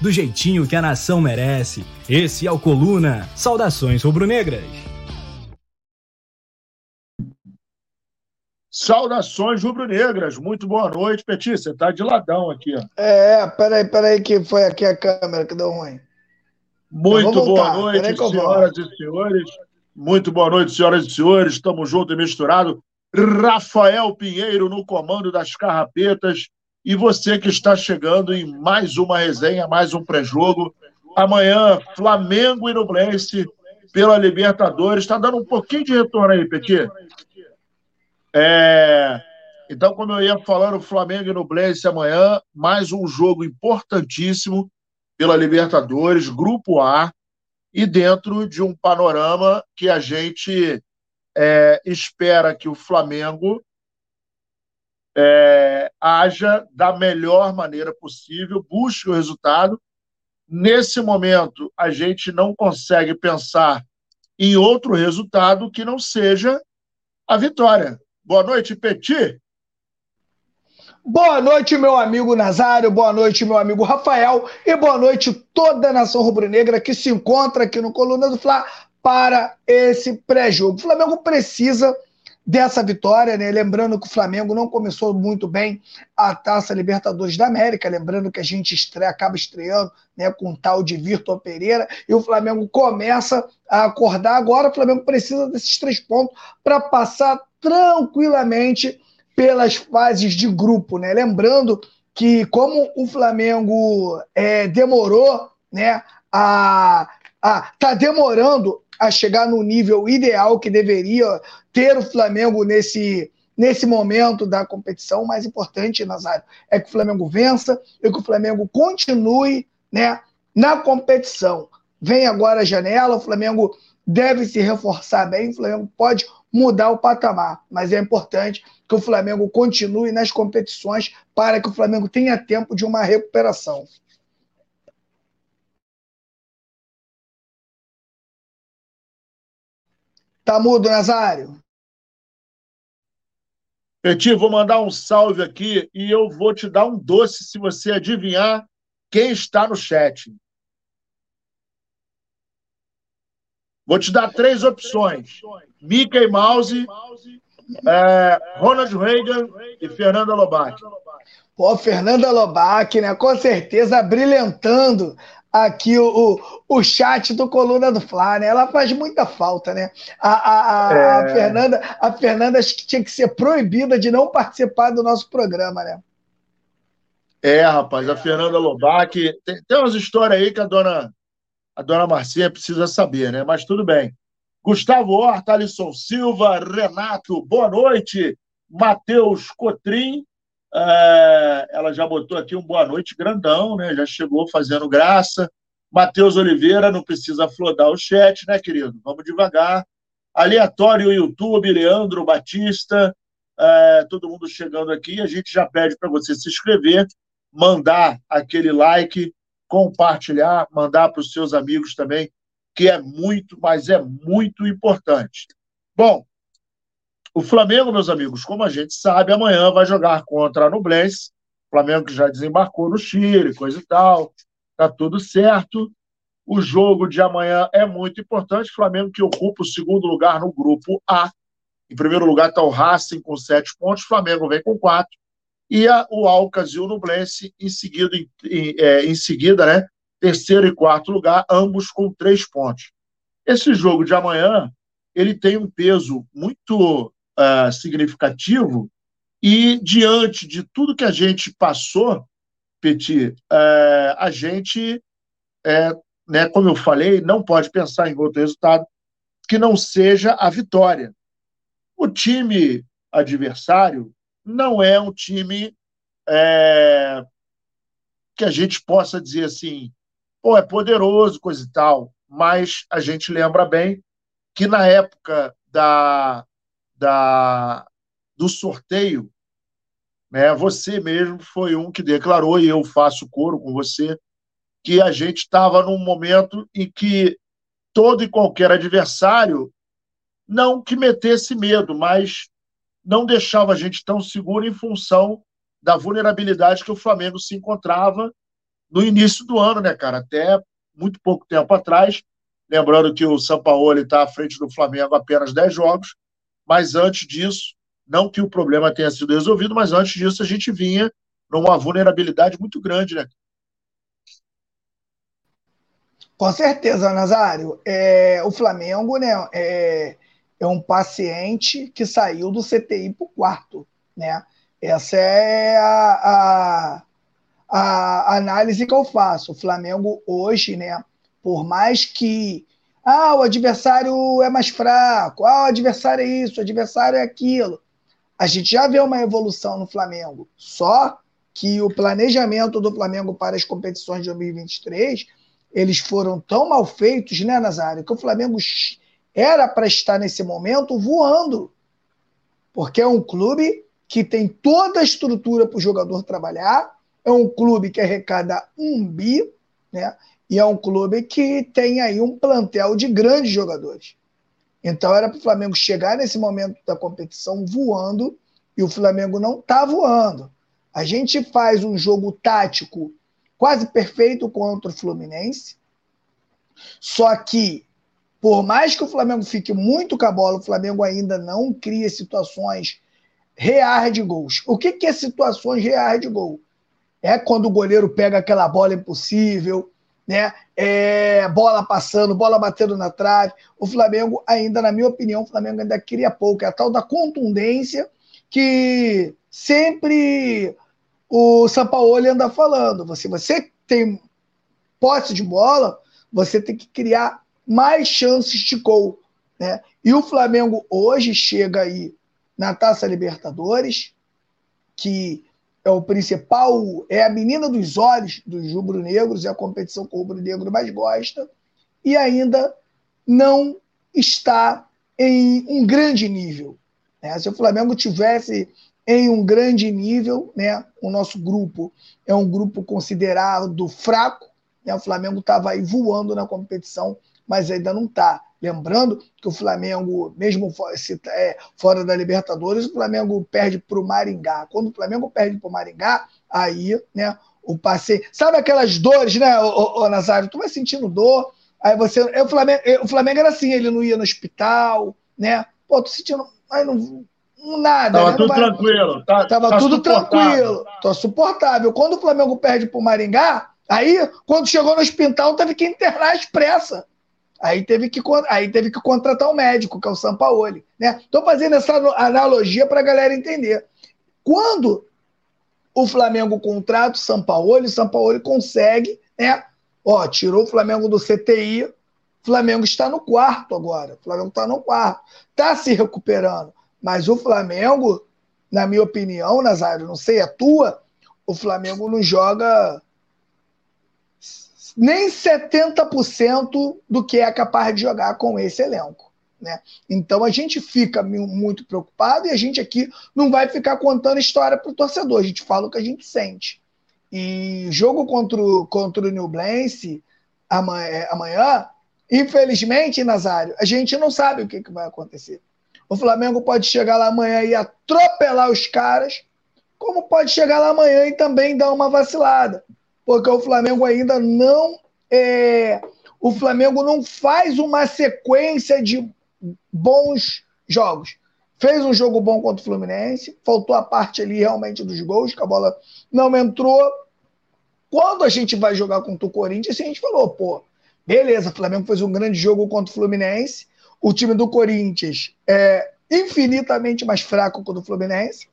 do jeitinho que a nação merece. Esse é o Coluna. Saudações rubro-negras. Saudações rubro-negras, muito boa noite, Petit. Você tá de ladão aqui, ó. É, peraí, peraí, que foi aqui a câmera que deu ruim. Muito boa noite, senhoras e senhores. Muito boa noite, senhoras e senhores. Estamos juntos e misturados. Rafael Pinheiro no comando das carrapetas. E você que está chegando em mais uma resenha, mais um pré-jogo. Amanhã, Flamengo e Nublense pela Libertadores. Está dando um pouquinho de retorno aí, Petit. É... Então, como eu ia falando, Flamengo e Nublense amanhã, mais um jogo importantíssimo pela Libertadores, Grupo A, e dentro de um panorama que a gente é, espera que o Flamengo é, haja da melhor maneira possível, busque o resultado. Nesse momento, a gente não consegue pensar em outro resultado que não seja a vitória. Boa noite, Petit. Boa noite, meu amigo Nazário, boa noite, meu amigo Rafael, e boa noite toda a nação rubro-negra que se encontra aqui no Coluna do Fla para esse pré-jogo. O Flamengo precisa dessa vitória, né? Lembrando que o Flamengo não começou muito bem a Taça Libertadores da América, lembrando que a gente estreia, acaba estreando né, com o tal de Vitor Pereira, e o Flamengo começa a acordar agora. O Flamengo precisa desses três pontos para passar tranquilamente pelas fases de grupo, né? Lembrando que como o Flamengo é, demorou, né, a, a tá demorando a chegar no nível ideal que deveria ter o Flamengo nesse nesse momento da competição, o mais importante, Nazário, é que o Flamengo vença e que o Flamengo continue, né, na competição. Vem agora a janela, o Flamengo deve se reforçar bem, o Flamengo pode mudar o patamar, mas é importante que o Flamengo continue nas competições para que o Flamengo tenha tempo de uma recuperação. Tá mudo, Nazário? Petit, vou mandar um salve aqui e eu vou te dar um doce se você adivinhar quem está no chat. Vou te dar três opções: Mickey Mouse, é, Ronald Reagan e Fernanda Lobac. Pô, Fernanda Lobac, né? Com certeza brilhantando aqui o, o, o chat do Coluna do Fla, né? Ela faz muita falta, né? A, a, é... a, Fernanda, a Fernanda acho que tinha que ser proibida de não participar do nosso programa, né? É, rapaz, a Fernanda Lobac. Tem, tem umas histórias aí que a dona, a dona Marcinha precisa saber, né? Mas tudo bem. Gustavo Horta, Alisson Silva, Renato, boa noite. Matheus Cotrim, é, ela já botou aqui um boa noite grandão, né? Já chegou fazendo graça. Matheus Oliveira, não precisa flodar o chat, né, querido? Vamos devagar. Aleatório YouTube, Leandro Batista, é, todo mundo chegando aqui. A gente já pede para você se inscrever, mandar aquele like, compartilhar, mandar para os seus amigos também que é muito, mas é muito importante. Bom, o Flamengo, meus amigos, como a gente sabe, amanhã vai jogar contra a Nublense. O Flamengo que já desembarcou no Chile, coisa e tal. Tá tudo certo. O jogo de amanhã é muito importante. O Flamengo que ocupa o segundo lugar no grupo A. Em primeiro lugar está o Racing com sete pontos. O Flamengo vem com quatro. E a, o Alcas e o Nublense em seguida, em, em, é, em seguida, né? terceiro e quarto lugar, ambos com três pontos. Esse jogo de amanhã ele tem um peso muito uh, significativo e diante de tudo que a gente passou, Petit, uh, a gente, uh, né, como eu falei, não pode pensar em outro resultado que não seja a vitória. O time adversário não é um time é, que a gente possa dizer assim, pô, é poderoso, coisa e tal. mas a gente lembra bem que na época da, da, do sorteio, né, você mesmo foi um que declarou, e eu faço coro com você, que a gente estava num momento em que todo e qualquer adversário, não que metesse medo, mas não deixava a gente tão seguro em função da vulnerabilidade que o Flamengo se encontrava no início do ano, né, cara? Até muito pouco tempo atrás. Lembrando que o São Paulo está à frente do Flamengo apenas 10 jogos, mas antes disso, não que o problema tenha sido resolvido, mas antes disso a gente vinha numa vulnerabilidade muito grande, né? Com certeza, Nazário. É, o Flamengo né, é, é um paciente que saiu do CTI para o quarto. Né? Essa é a, a, a, análise que eu faço. O Flamengo hoje, né, por mais que ah, o adversário é mais fraco, ah, o adversário é isso, o adversário é aquilo. A gente já vê uma evolução no Flamengo. Só que o planejamento do Flamengo para as competições de 2023, eles foram tão mal feitos, né, Nazário, que o Flamengo era para estar nesse momento voando. Porque é um clube que tem toda a estrutura para o jogador trabalhar, é um clube que arrecada um bi, né? E é um clube que tem aí um plantel de grandes jogadores. Então era para o Flamengo chegar nesse momento da competição voando e o Flamengo não está voando. A gente faz um jogo tático quase perfeito contra o Fluminense, só que por mais que o Flamengo fique muito com a bola, o Flamengo ainda não cria situações reais de gols. O que, que é situações reais de gol? É quando o goleiro pega aquela bola impossível, né? É, bola passando, bola batendo na trave. O Flamengo ainda, na minha opinião, o Flamengo ainda cria pouco. É a tal da contundência que sempre o Sampaoli anda falando. Você, você tem posse de bola, você tem que criar mais chances de gol. Né? E o Flamengo hoje chega aí na Taça Libertadores, que é o principal, é a menina dos olhos dos rubro-negros, é a competição que o rubro-negro mais gosta, e ainda não está em um grande nível. Né? Se o Flamengo tivesse em um grande nível, né, o nosso grupo é um grupo considerado fraco, né? o Flamengo estava aí voando na competição mas ainda não está. Lembrando que o Flamengo, mesmo é, fora da Libertadores, o Flamengo perde para o Maringá. Quando o Flamengo perde para o Maringá, aí, né, o passeio. Sabe aquelas dores, né, ô, ô, Nazário? Tu vai sentindo dor, aí você. O Flamengo, o Flamengo era assim, ele não ia no hospital, né? Pô, tô sentindo. Aí não. Nada. Tava né? tudo vai... tranquilo. Tá, Tava tá tudo tranquilo. Tô suportável. Quando o Flamengo perde para o Maringá, aí, quando chegou no hospital, teve que internar às pressas. Aí teve que, aí teve que contratar um médico, que é o Sampaoli. Estou né? fazendo essa analogia para a galera entender. Quando o Flamengo contrata o Sampaoli, o Sampaoli consegue, né? Ó, tirou o Flamengo do CTI, o Flamengo está no quarto agora. O Flamengo está no quarto. Está se recuperando. Mas o Flamengo, na minha opinião, Nazário, não sei a tua, o Flamengo não joga nem 70% do que é capaz de jogar com esse elenco. Né? Então a gente fica muito preocupado e a gente aqui não vai ficar contando história para o torcedor, a gente fala o que a gente sente. E jogo contra o, contra o Nublense amanhã, é, amanhã, infelizmente, Nazário, a gente não sabe o que, que vai acontecer. O Flamengo pode chegar lá amanhã e atropelar os caras, como pode chegar lá amanhã e também dar uma vacilada porque o Flamengo ainda não é, o Flamengo não faz uma sequência de bons jogos. Fez um jogo bom contra o Fluminense, faltou a parte ali realmente dos gols, que a bola não entrou. Quando a gente vai jogar contra o Corinthians, a gente falou, pô, beleza, o Flamengo fez um grande jogo contra o Fluminense, o time do Corinthians é infinitamente mais fraco que o do Fluminense,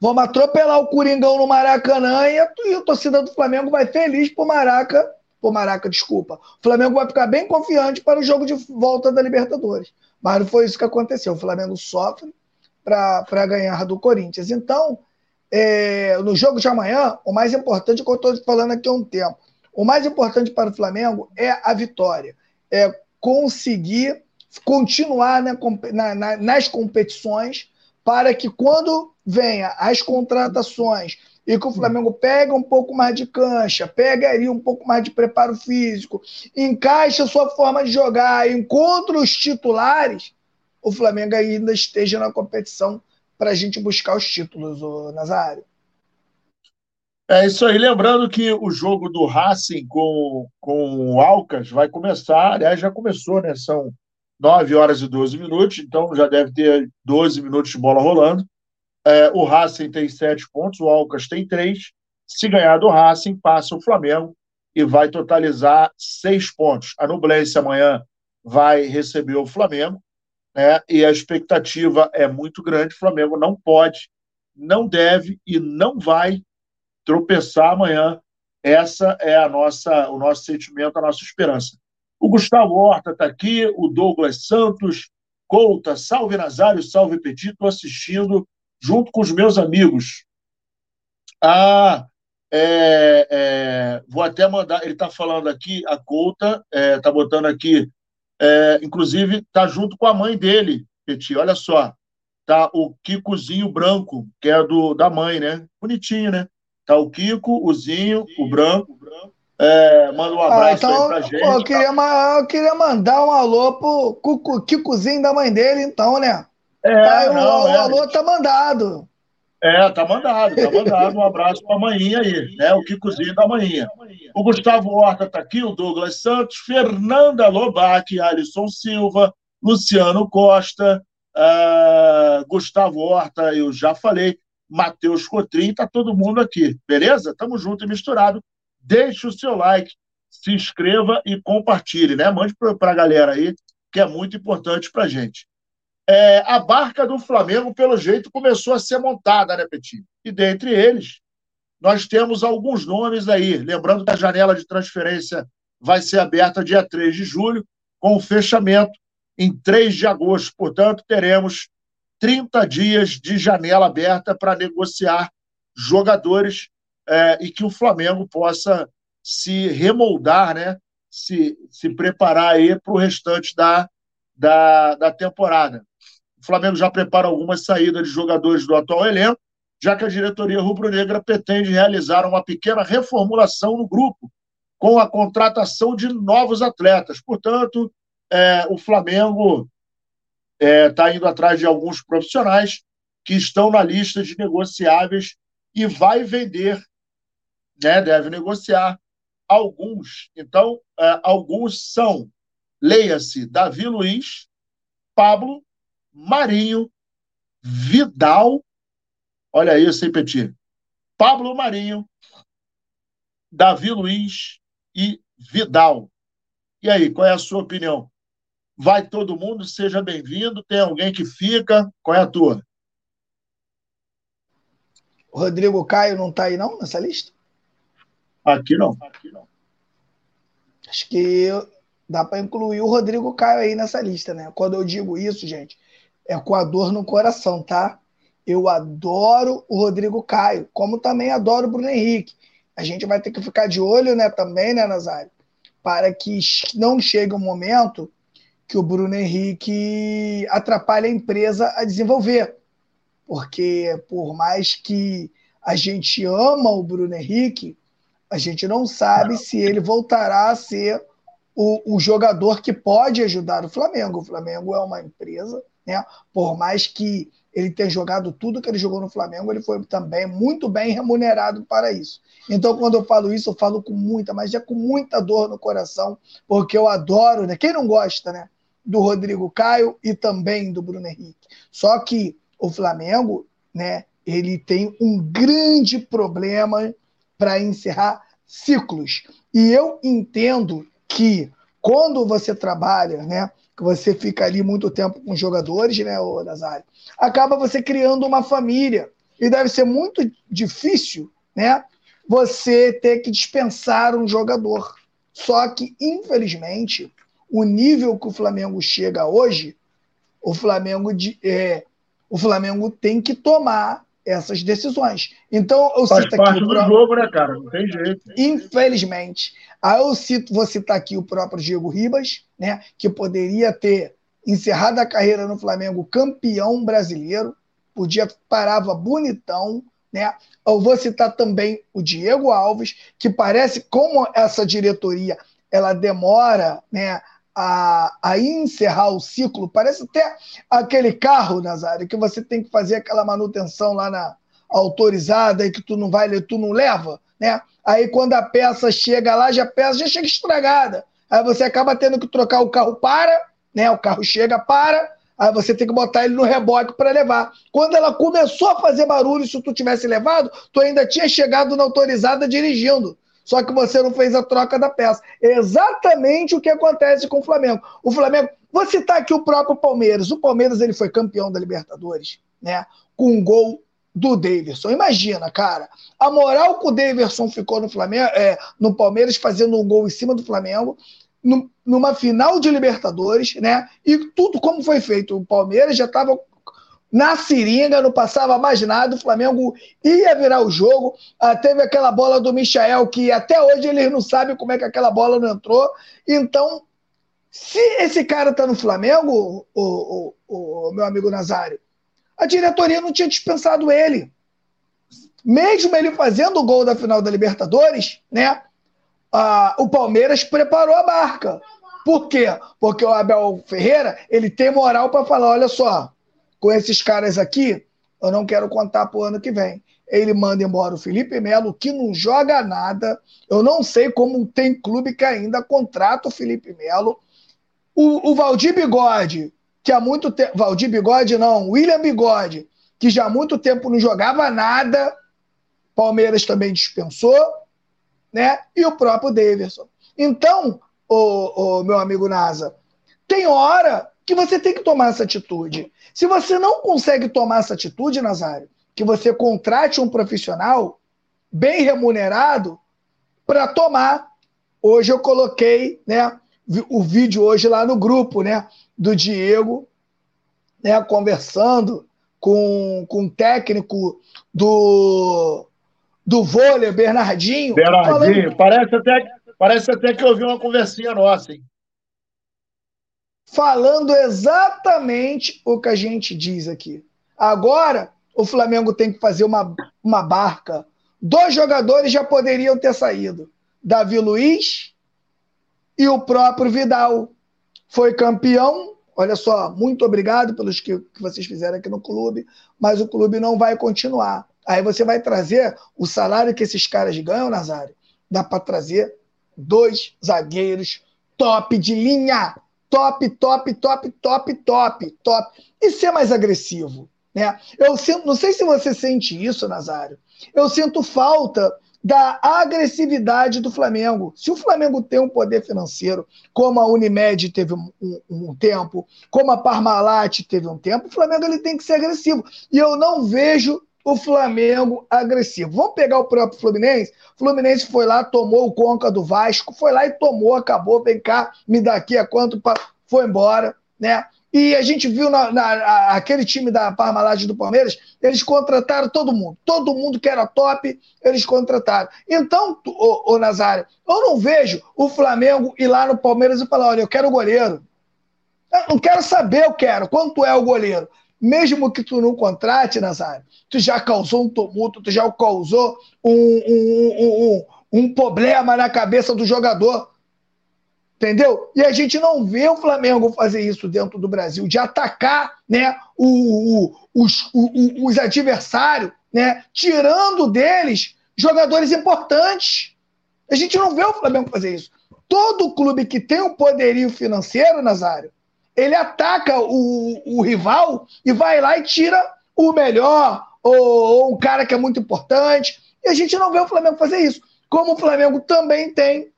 Vamos atropelar o Coringão no Maracanã e a, e a torcida do Flamengo vai feliz por Maraca. Por Maraca, desculpa. O Flamengo vai ficar bem confiante para o jogo de volta da Libertadores. Mas não foi isso que aconteceu. O Flamengo sofre para ganhar do Corinthians. Então, é, no jogo de amanhã, o mais importante que eu estou falando aqui há um tempo. O mais importante para o Flamengo é a vitória, é conseguir continuar na, na, nas competições para que quando venha as contratações e que o Flamengo pega um pouco mais de cancha, pega ali um pouco mais de preparo físico, encaixa sua forma de jogar, encontra os titulares, o Flamengo ainda esteja na competição para a gente buscar os títulos, o Nazário. É isso aí. Lembrando que o jogo do Racing com, com o Alcas vai começar, aliás, já começou, né? São 9 horas e 12 minutos, então já deve ter 12 minutos de bola rolando. É, o Racing tem 7 pontos, o Alcas tem 3. Se ganhar do Racing, passa o Flamengo e vai totalizar 6 pontos. A Nublense amanhã vai receber o Flamengo, né? E a expectativa é muito grande. O Flamengo não pode, não deve e não vai tropeçar amanhã. Essa é a nossa, o nosso sentimento, a nossa esperança. O Gustavo Horta está aqui, o Douglas Santos, Couta, salve Nazário, salve Petit, estou assistindo junto com os meus amigos. Ah, é, é, vou até mandar, ele está falando aqui, a Couta, está é, tá botando aqui, é, inclusive está junto com a mãe dele, Petit, olha só, tá o Kikozinho branco, que é do, da mãe, né? Bonitinho, né? Tá o Kiko, o Zinho, o branco. É, manda um abraço ah, então, aí pra gente. Pô, eu, queria, tá? eu queria mandar um alô pro Kikozinho da mãe dele, então, né? É, tá, não, o, é. o alô tá mandado. É, tá mandado, tá mandado. Um abraço pra manhinha aí, né? O Kikozinho da manhinha. O Gustavo Horta tá aqui, o Douglas Santos, Fernanda Lobac, Alisson Silva, Luciano Costa, uh, Gustavo Horta, eu já falei. Matheus Cotrim, tá todo mundo aqui, beleza? Tamo junto e misturado. Deixe o seu like, se inscreva e compartilhe, né? Mande para a galera aí, que é muito importante para gente. É, a barca do Flamengo, pelo jeito, começou a ser montada, né, Petit? E dentre eles, nós temos alguns nomes aí. Lembrando que a janela de transferência vai ser aberta dia 3 de julho, com o fechamento em 3 de agosto. Portanto, teremos 30 dias de janela aberta para negociar jogadores é, e que o Flamengo possa se remoldar, né? se, se preparar aí para o restante da, da, da temporada. O Flamengo já prepara algumas saídas de jogadores do atual elenco, já que a diretoria rubro-negra pretende realizar uma pequena reformulação no grupo, com a contratação de novos atletas. Portanto, é, o Flamengo está é, tá indo atrás de alguns profissionais que estão na lista de negociáveis e vai vender, né, deve negociar alguns. Então, é, alguns são, leia-se, Davi Luiz, Pablo, Marinho, Vidal, olha isso, hein, Petit? Pablo Marinho, Davi Luiz e Vidal. E aí, qual é a sua opinião? Vai todo mundo, seja bem-vindo. Tem alguém que fica? Qual é a tua? O Rodrigo Caio não está aí, não, nessa lista? Aqui não. Aqui não. Acho que dá para incluir o Rodrigo Caio aí nessa lista, né? Quando eu digo isso, gente, é com a dor no coração, tá? Eu adoro o Rodrigo Caio, como também adoro o Bruno Henrique. A gente vai ter que ficar de olho, né, também, né, Nazário? Para que não chegue um momento que o Bruno Henrique atrapalha a empresa a desenvolver. Porque por mais que a gente ama o Bruno Henrique, a gente não sabe se ele voltará a ser o, o jogador que pode ajudar o Flamengo. O Flamengo é uma empresa, né? Por mais que ele tenha jogado tudo que ele jogou no Flamengo, ele foi também muito bem remunerado para isso. Então, quando eu falo isso, eu falo com muita, mas é com muita dor no coração, porque eu adoro, né? Quem não gosta, né? do Rodrigo Caio e também do Bruno Henrique. Só que o Flamengo, né, ele tem um grande problema para encerrar ciclos. E eu entendo que quando você trabalha, né, que você fica ali muito tempo com jogadores, né, o Nazário, acaba você criando uma família. E deve ser muito difícil, né, você ter que dispensar um jogador. Só que, infelizmente, o nível que o Flamengo chega hoje, o Flamengo, de, é, o Flamengo tem que tomar essas decisões. Então, eu Faz cito parte aqui do próprio... jogo, né, cara? Não tem jeito. Infelizmente. Aí eu cito, vou citar aqui o próprio Diego Ribas, né, que poderia ter encerrado a carreira no Flamengo campeão brasileiro, podia parava bonitão, né? Eu vou citar também o Diego Alves, que parece como essa diretoria ela demora, né, a, a encerrar o ciclo. Parece até aquele carro, Nazário, que você tem que fazer aquela manutenção lá na autorizada e que tu não vai, tu não leva, né? Aí quando a peça chega lá, já a peça já chega estragada. Aí você acaba tendo que trocar o carro para, né? O carro chega para, aí você tem que botar ele no reboque para levar. Quando ela começou a fazer barulho, se tu tivesse levado, tu ainda tinha chegado na autorizada dirigindo só que você não fez a troca da peça. É exatamente o que acontece com o Flamengo. O Flamengo, vou citar aqui o próprio Palmeiras. O Palmeiras ele foi campeão da Libertadores, né? Com um gol do Davidson. Imagina, cara, a moral que o Davidson ficou no Flamengo, é, no Palmeiras fazendo um gol em cima do Flamengo, numa final de Libertadores, né? E tudo como foi feito. O Palmeiras já estava na seringa, não passava mais nada, o Flamengo ia virar o jogo. Ah, teve aquela bola do Michael, que até hoje eles não sabem como é que aquela bola não entrou. Então, se esse cara tá no Flamengo, o, o, o meu amigo Nazário, a diretoria não tinha dispensado ele. Mesmo ele fazendo o gol da final da Libertadores, né? Ah, o Palmeiras preparou a barca. Por quê? Porque o Abel Ferreira ele tem moral para falar: olha só, com esses caras aqui, eu não quero contar para o ano que vem. Ele manda embora o Felipe Melo, que não joga nada. Eu não sei como tem clube que ainda contrata o Felipe Melo. O, o Valdir Bigode, que há muito tempo. Valdir Bigode, não, William Bigode, que já há muito tempo não jogava nada. Palmeiras também dispensou, né? E o próprio Davidson. Então, o, o meu amigo Nasa, tem hora que você tem que tomar essa atitude. Se você não consegue tomar essa atitude, Nazário, que você contrate um profissional bem remunerado para tomar. Hoje eu coloquei, né, o vídeo hoje lá no grupo, né, do Diego, né, conversando com, com o técnico do do vôlei, Bernardinho. Bernardinho, falando... parece, até, parece até que eu ouvi uma conversinha nossa, hein? Falando exatamente o que a gente diz aqui. Agora, o Flamengo tem que fazer uma, uma barca. Dois jogadores já poderiam ter saído: Davi Luiz e o próprio Vidal. Foi campeão. Olha só, muito obrigado pelos que, que vocês fizeram aqui no clube, mas o clube não vai continuar. Aí você vai trazer o salário que esses caras ganham, Nazário. Dá para trazer dois zagueiros top de linha top, top, top, top, top, top. E ser mais agressivo. Né? Eu sinto, não sei se você sente isso, Nazário. Eu sinto falta da agressividade do Flamengo. Se o Flamengo tem um poder financeiro, como a Unimed teve um, um, um, tempo, como a Parmalat teve um tempo, o Flamengo ele tem que ser agressivo. E eu não vejo o Flamengo agressivo. Vamos pegar o próprio Fluminense? Fluminense foi lá, tomou o Conca do Vasco, foi lá e tomou, acabou, vem cá, me dá aqui a quanto, foi embora, né? E a gente viu na, na, aquele time da Parmalat do Palmeiras, eles contrataram todo mundo. Todo mundo que era top, eles contrataram. Então, o Nazário, eu não vejo o Flamengo ir lá no Palmeiras e falar: olha, eu quero o goleiro. Eu não quero saber, eu quero. Quanto é o goleiro? Mesmo que tu não contrate, Nazário, tu já causou um tumulto, tu já causou um, um, um, um, problema na cabeça do jogador. Entendeu? E a gente não vê o Flamengo fazer isso dentro do Brasil, de atacar né, o, o, os, o, os adversários, né, tirando deles jogadores importantes. A gente não vê o Flamengo fazer isso. Todo clube que tem um poderio financeiro, Nazário, ele ataca o, o rival e vai lá e tira o melhor, ou, ou um cara que é muito importante. E a gente não vê o Flamengo fazer isso. Como o Flamengo também tem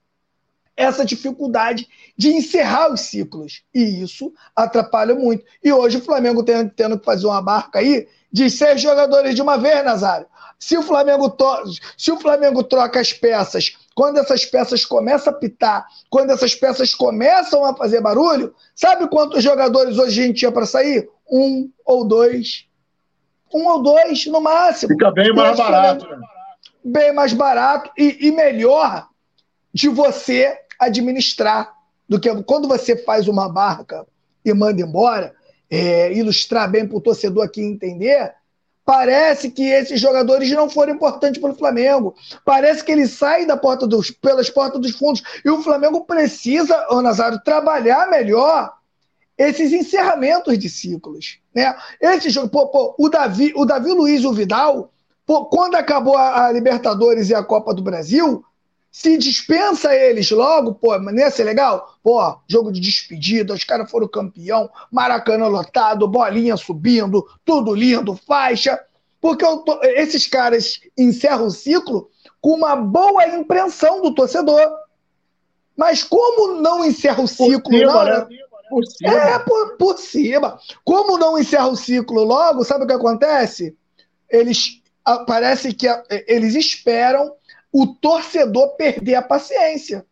essa dificuldade de encerrar os ciclos. E isso atrapalha muito. E hoje o Flamengo tem, tendo que fazer uma barca aí de seis jogadores de uma vez, Nazário. Se o Flamengo, se o Flamengo troca as peças, quando essas peças começam a pitar, quando essas peças começam a fazer barulho, sabe quantos jogadores hoje a gente tinha para sair? Um ou dois. Um ou dois no máximo. Fica bem mais barato, né? Bem mais barato e, e melhor de você administrar do que quando você faz uma barca e manda embora, é, ilustrar bem para o torcedor aqui entender, parece que esses jogadores não foram importantes para o Flamengo. Parece que ele sai da porta dos, pelas portas dos fundos. E o Flamengo precisa, ô Nazário, trabalhar melhor esses encerramentos de ciclos. Né? Esse jogo, pô, pô, o, Davi, o Davi Luiz e o Vidal, pô, quando acabou a, a Libertadores e a Copa do Brasil, se dispensa eles logo, pô, não ia ser legal? Pô, jogo de despedida, os caras foram campeão, Maracanã lotado, bolinha subindo, tudo lindo, faixa. Porque tô, esses caras encerram o ciclo com uma boa impressão do torcedor. Mas como não encerra o ciclo por cima, né? por cima. É, por, por cima. Como não encerra o ciclo logo, sabe o que acontece? Eles parece que eles esperam o torcedor perder a paciência.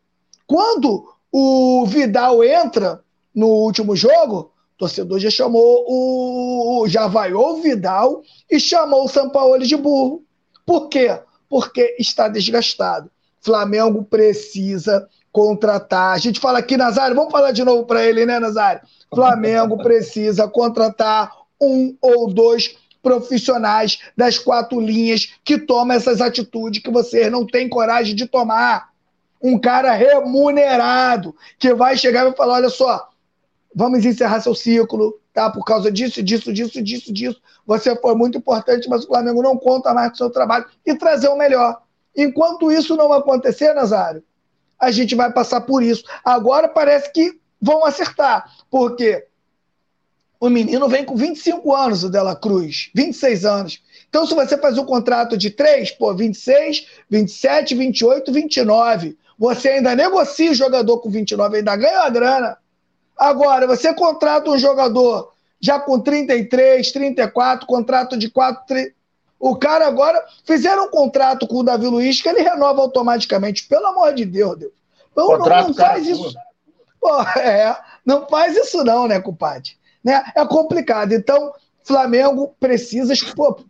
Quando o Vidal entra no último jogo, o torcedor já chamou o. já vaiou o Vidal e chamou o São Paulo de burro. Por quê? Porque está desgastado. Flamengo precisa contratar. A gente fala aqui, Nazário, vamos falar de novo para ele, né, Nazário? Flamengo precisa contratar um ou dois profissionais das quatro linhas que tomam essas atitudes que vocês não têm coragem de tomar. Um cara remunerado que vai chegar e vai falar: olha só, vamos encerrar seu ciclo, tá? Por causa disso, disso, disso, disso, disso. Você foi muito importante, mas o Flamengo não conta mais com o seu trabalho e trazer o melhor. Enquanto isso não acontecer, Nazário, a gente vai passar por isso. Agora parece que vão acertar, porque o menino vem com 25 anos, o Dela Cruz, 26 anos. Então, se você faz um contrato de 3, pô, 26, 27, 28, 29. Você ainda negocia o jogador com 29, ainda ganha a grana. Agora, você contrata um jogador já com 33, 34, contrato de 4, 3. O cara agora fizeram um contrato com o Davi Luiz que ele renova automaticamente. Pelo amor de Deus, Deus. Não, não, não faz isso. Pô, é, não faz isso não, né, compadre? Né? É complicado. Então, Flamengo precisa. Pô,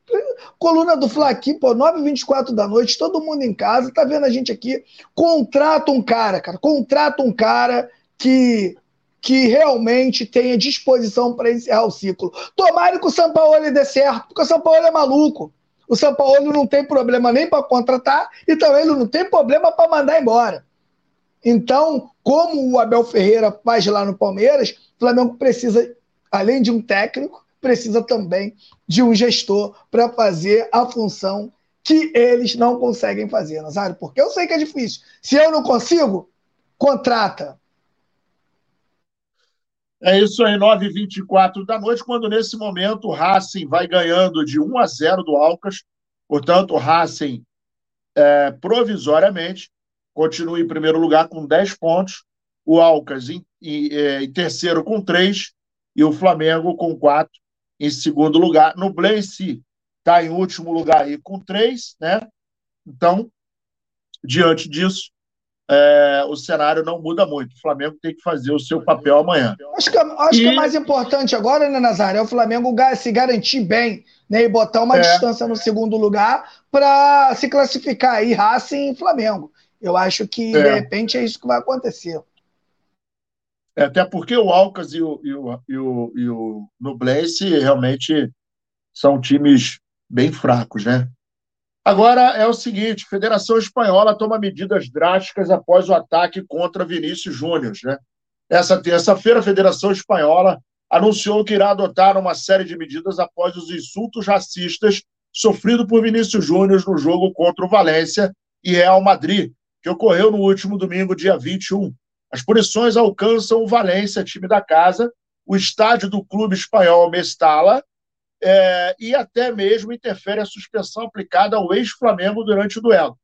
coluna do Fla aqui, pô, 9h24 da noite, todo mundo em casa, tá vendo a gente aqui. Contrata um cara, cara. Contrata um cara que que realmente tenha disposição para encerrar o ciclo. Tomara que o São Paulo dê certo, porque o São Paulo é maluco. O São Paulo não tem problema nem para contratar e também não tem problema para mandar embora. Então, como o Abel Ferreira faz lá no Palmeiras, o Flamengo precisa além de um técnico, precisa também de um gestor para fazer a função que eles não conseguem fazer, Nazário, porque eu sei que é difícil. Se eu não consigo, contrata. É isso aí, 9h24 da noite, quando nesse momento o Racing vai ganhando de 1 a 0 do Alcas. Portanto, o Racing, é, provisoriamente, continua em primeiro lugar com 10 pontos. O Alcas em, em, é, em terceiro com 3 e o Flamengo com quatro em segundo lugar. No Blaze está em último lugar aí com três, né? Então, diante disso, é, o cenário não muda muito. O Flamengo tem que fazer o seu papel amanhã. Acho que, acho e... que o mais importante agora, né, Nazário, é o Flamengo se garantir bem né, e botar uma é. distância no segundo lugar para se classificar aí, Racing e Flamengo. Eu acho que, é. de repente, é isso que vai acontecer. É, até porque o Alcas e o, e o, e o, e o Nublense realmente são times bem fracos, né? Agora é o seguinte: a Federação Espanhola toma medidas drásticas após o ataque contra Vinícius Júnior. Né? Essa terça-feira, a Federação Espanhola anunciou que irá adotar uma série de medidas após os insultos racistas sofridos por Vinícius Júnior no jogo contra o Valência e Real Madrid, que ocorreu no último domingo, dia 21. As punições alcançam o Valência, time da casa, o estádio do clube espanhol Mestala, é, e até mesmo interfere a suspensão aplicada ao ex-Flamengo durante o duelo.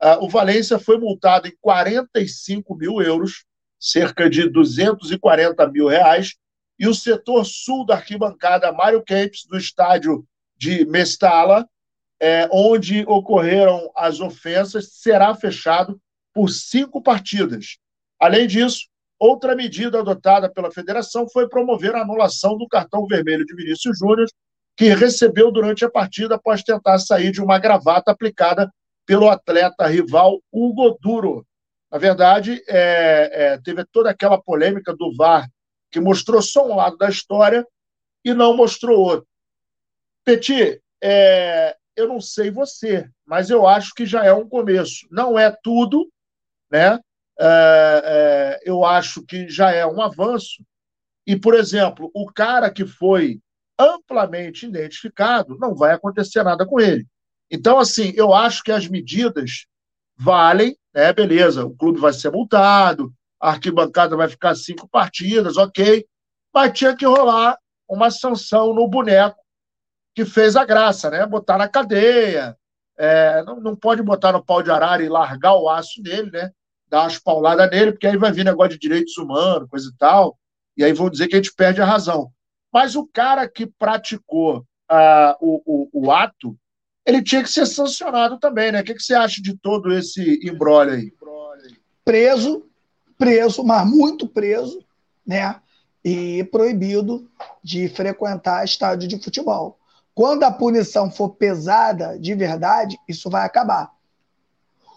Ah, o Valência foi multado em 45 mil euros, cerca de 240 mil reais, e o setor sul da arquibancada Mário Kempis, do estádio de Mestala, é, onde ocorreram as ofensas, será fechado por cinco partidas. Além disso, outra medida adotada pela federação foi promover a anulação do cartão vermelho de Vinícius Júnior que recebeu durante a partida após tentar sair de uma gravata aplicada pelo atleta rival Hugo Duro. Na verdade, é, é, teve toda aquela polêmica do VAR que mostrou só um lado da história e não mostrou outro. Petit, é, eu não sei você, mas eu acho que já é um começo. Não é tudo, né? É, é, eu acho que já é um avanço. E, por exemplo, o cara que foi amplamente identificado, não vai acontecer nada com ele. Então, assim, eu acho que as medidas valem, né? Beleza, o clube vai ser multado, a arquibancada vai ficar cinco partidas, ok. Mas tinha que rolar uma sanção no boneco que fez a graça, né? Botar na cadeia. É, não, não pode botar no pau de arara e largar o aço dele, né? Dar umas pauladas nele, porque aí vai vir negócio de direitos humanos, coisa e tal. E aí vão dizer que a gente perde a razão. Mas o cara que praticou uh, o, o, o, ato, ele tinha que ser sancionado também, né? O que, que você acha de todo esse embrólio aí? Preso, preso, mas muito preso, né? E proibido de frequentar estádio de futebol. Quando a punição for pesada de verdade, isso vai acabar.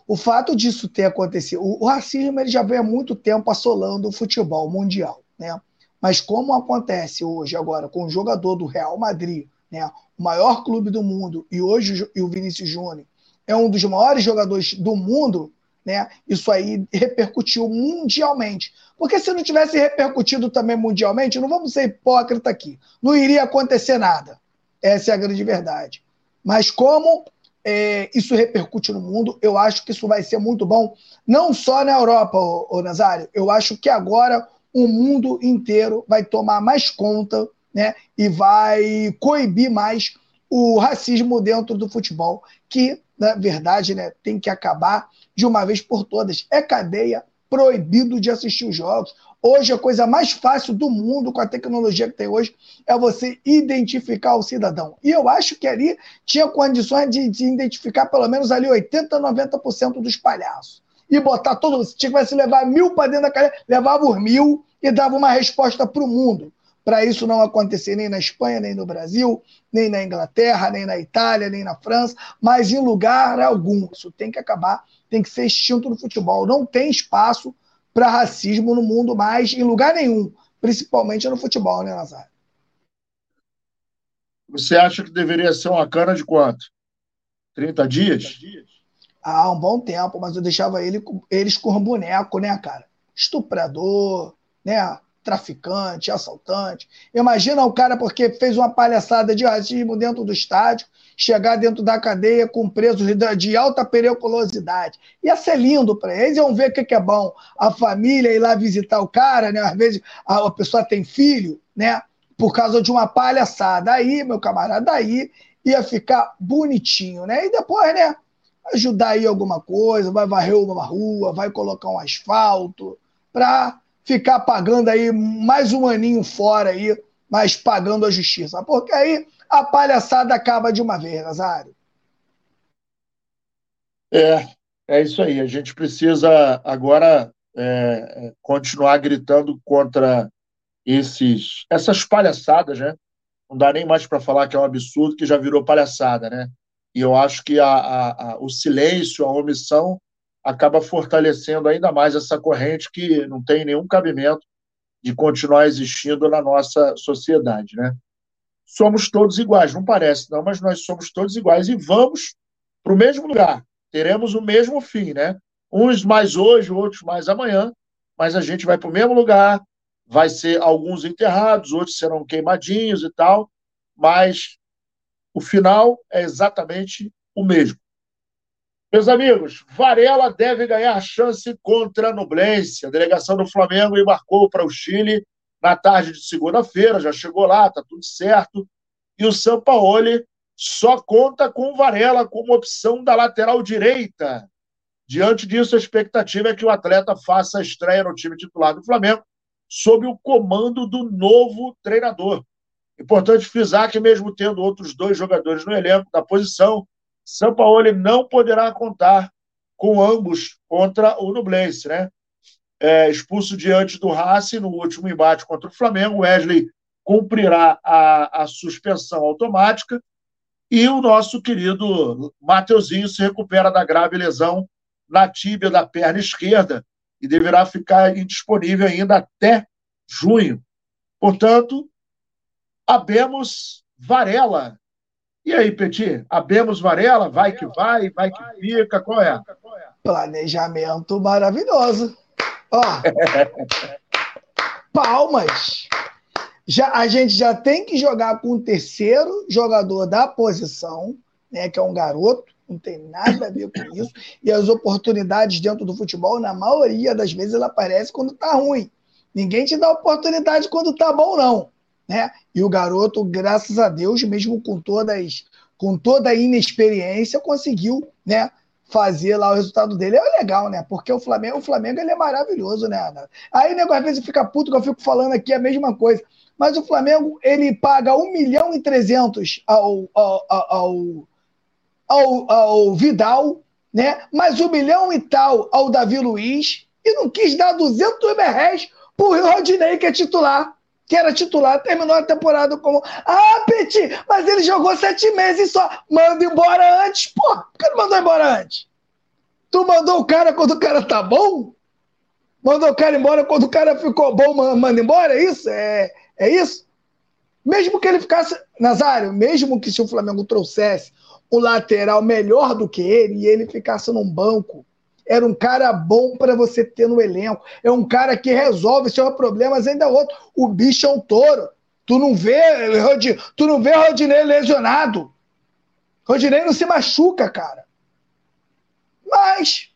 O fato disso ter acontecido, o, racismo ele já vem há muito tempo assolando o futebol mundial, né? Mas como acontece hoje agora com o jogador do Real Madrid, né, o maior clube do mundo, e hoje e o Vinícius Júnior é um dos maiores jogadores do mundo, né? Isso aí repercutiu mundialmente. Porque se não tivesse repercutido também mundialmente, não vamos ser hipócrita aqui, não iria acontecer nada. Essa é a grande verdade. Mas como é, isso repercute no mundo, eu acho que isso vai ser muito bom, não só na Europa, ô, ô Nazário. Eu acho que agora o mundo inteiro vai tomar mais conta né, e vai coibir mais o racismo dentro do futebol, que, na verdade, né, tem que acabar de uma vez por todas. É cadeia, proibido de assistir os jogos. Hoje, a coisa mais fácil do mundo, com a tecnologia que tem hoje, é você identificar o cidadão. E eu acho que ali tinha condições de, de identificar pelo menos ali 80%, 90% dos palhaços. E botar todo. Se tivesse levar mil para dentro da cadeia, levava os mil e dava uma resposta para o mundo. Para isso não acontecer nem na Espanha, nem no Brasil, nem na Inglaterra, nem na Itália, nem na França, mas em lugar algum. Isso tem que acabar, tem que ser extinto no futebol. Não tem espaço para racismo no mundo mais, em lugar nenhum, principalmente no futebol, né, Nazário? Você acha que deveria ser uma cana de quanto? 30 dias? Ah, um bom tempo, mas eu deixava ele, eles com boneco, né, cara? Estuprador, né? Traficante, assaltante. Imagina o cara porque fez uma palhaçada de racismo dentro do estádio chegar dentro da cadeia com presos de alta periculosidade. Ia ser lindo para eles, iam ver o que é bom. A família ir lá visitar o cara, né? Às vezes a pessoa tem filho, né? Por causa de uma palhaçada. Aí, meu camarada, aí ia ficar bonitinho, né? E depois, né? Ajudar aí alguma coisa, vai varrer uma rua, vai colocar um asfalto, para ficar pagando aí mais um aninho fora aí, mas pagando a justiça. Porque aí a palhaçada acaba de uma vez, Nazário. É, é isso aí. A gente precisa agora é, continuar gritando contra esses, essas palhaçadas, né? Não dá nem mais para falar que é um absurdo, que já virou palhaçada, né? E eu acho que a, a, a, o silêncio, a omissão, acaba fortalecendo ainda mais essa corrente que não tem nenhum cabimento de continuar existindo na nossa sociedade, né? somos todos iguais. Não parece, não, mas nós somos todos iguais e vamos para o mesmo lugar. Teremos o mesmo fim, né? Uns mais hoje, outros mais amanhã, mas a gente vai para o mesmo lugar. Vai ser alguns enterrados, outros serão queimadinhos e tal, mas o final é exatamente o mesmo. Meus amigos, Varela deve ganhar chance contra a Nublense. A delegação do Flamengo embarcou para o Chile na tarde de segunda-feira, já chegou lá, tá tudo certo. E o Sampaoli só conta com Varela como opção da lateral direita. Diante disso, a expectativa é que o atleta faça a estreia no time titular do Flamengo sob o comando do novo treinador. Importante frisar que, mesmo tendo outros dois jogadores no elenco da posição, Sampaoli não poderá contar com ambos contra o Nublense, né? é, expulso diante do Racing no último embate contra o Flamengo. Wesley cumprirá a, a suspensão automática e o nosso querido Mateuzinho se recupera da grave lesão na tíbia da perna esquerda e deverá ficar indisponível ainda até junho. Portanto, abemos Varela. E aí, Petit? Abemos Varela? Vai que vai, vai que fica, qual é? Planejamento maravilhoso. Ó, palmas. Já, a gente já tem que jogar com o terceiro jogador da posição, né, que é um garoto, não tem nada a ver com isso. E as oportunidades dentro do futebol, na maioria das vezes, ela aparece quando tá ruim. Ninguém te dá oportunidade quando tá bom, não. Né? E o garoto, graças a Deus, mesmo com todas com toda a inexperiência, conseguiu né, fazer lá o resultado dele. É legal, né? Porque o Flamengo, o Flamengo ele é maravilhoso, né? Aí o negócio às vezes fica puto que eu fico falando aqui a mesma coisa. Mas o Flamengo ele paga 1 milhão e 300 ao, ao, ao, ao, ao Vidal, né? mais um milhão e tal ao Davi Luiz, e não quis dar 200 mil reais pro Rodinei, que é titular. Que era titular, terminou a temporada como. Ah, Petit, mas ele jogou sete meses só. Manda embora antes. Pô, por que não mandou embora antes? Tu mandou o cara quando o cara tá bom? Mandou o cara embora quando o cara ficou bom, manda embora? É isso? É, é isso? Mesmo que ele ficasse. Nazário, mesmo que se o Flamengo trouxesse um lateral melhor do que ele e ele ficasse num banco. Era um cara bom para você ter no elenco. É um cara que resolve seus problemas ainda outro. O bicho é um touro. Tu não vê, tu não vê Rodinei lesionado. Rodinei não se machuca, cara. Mas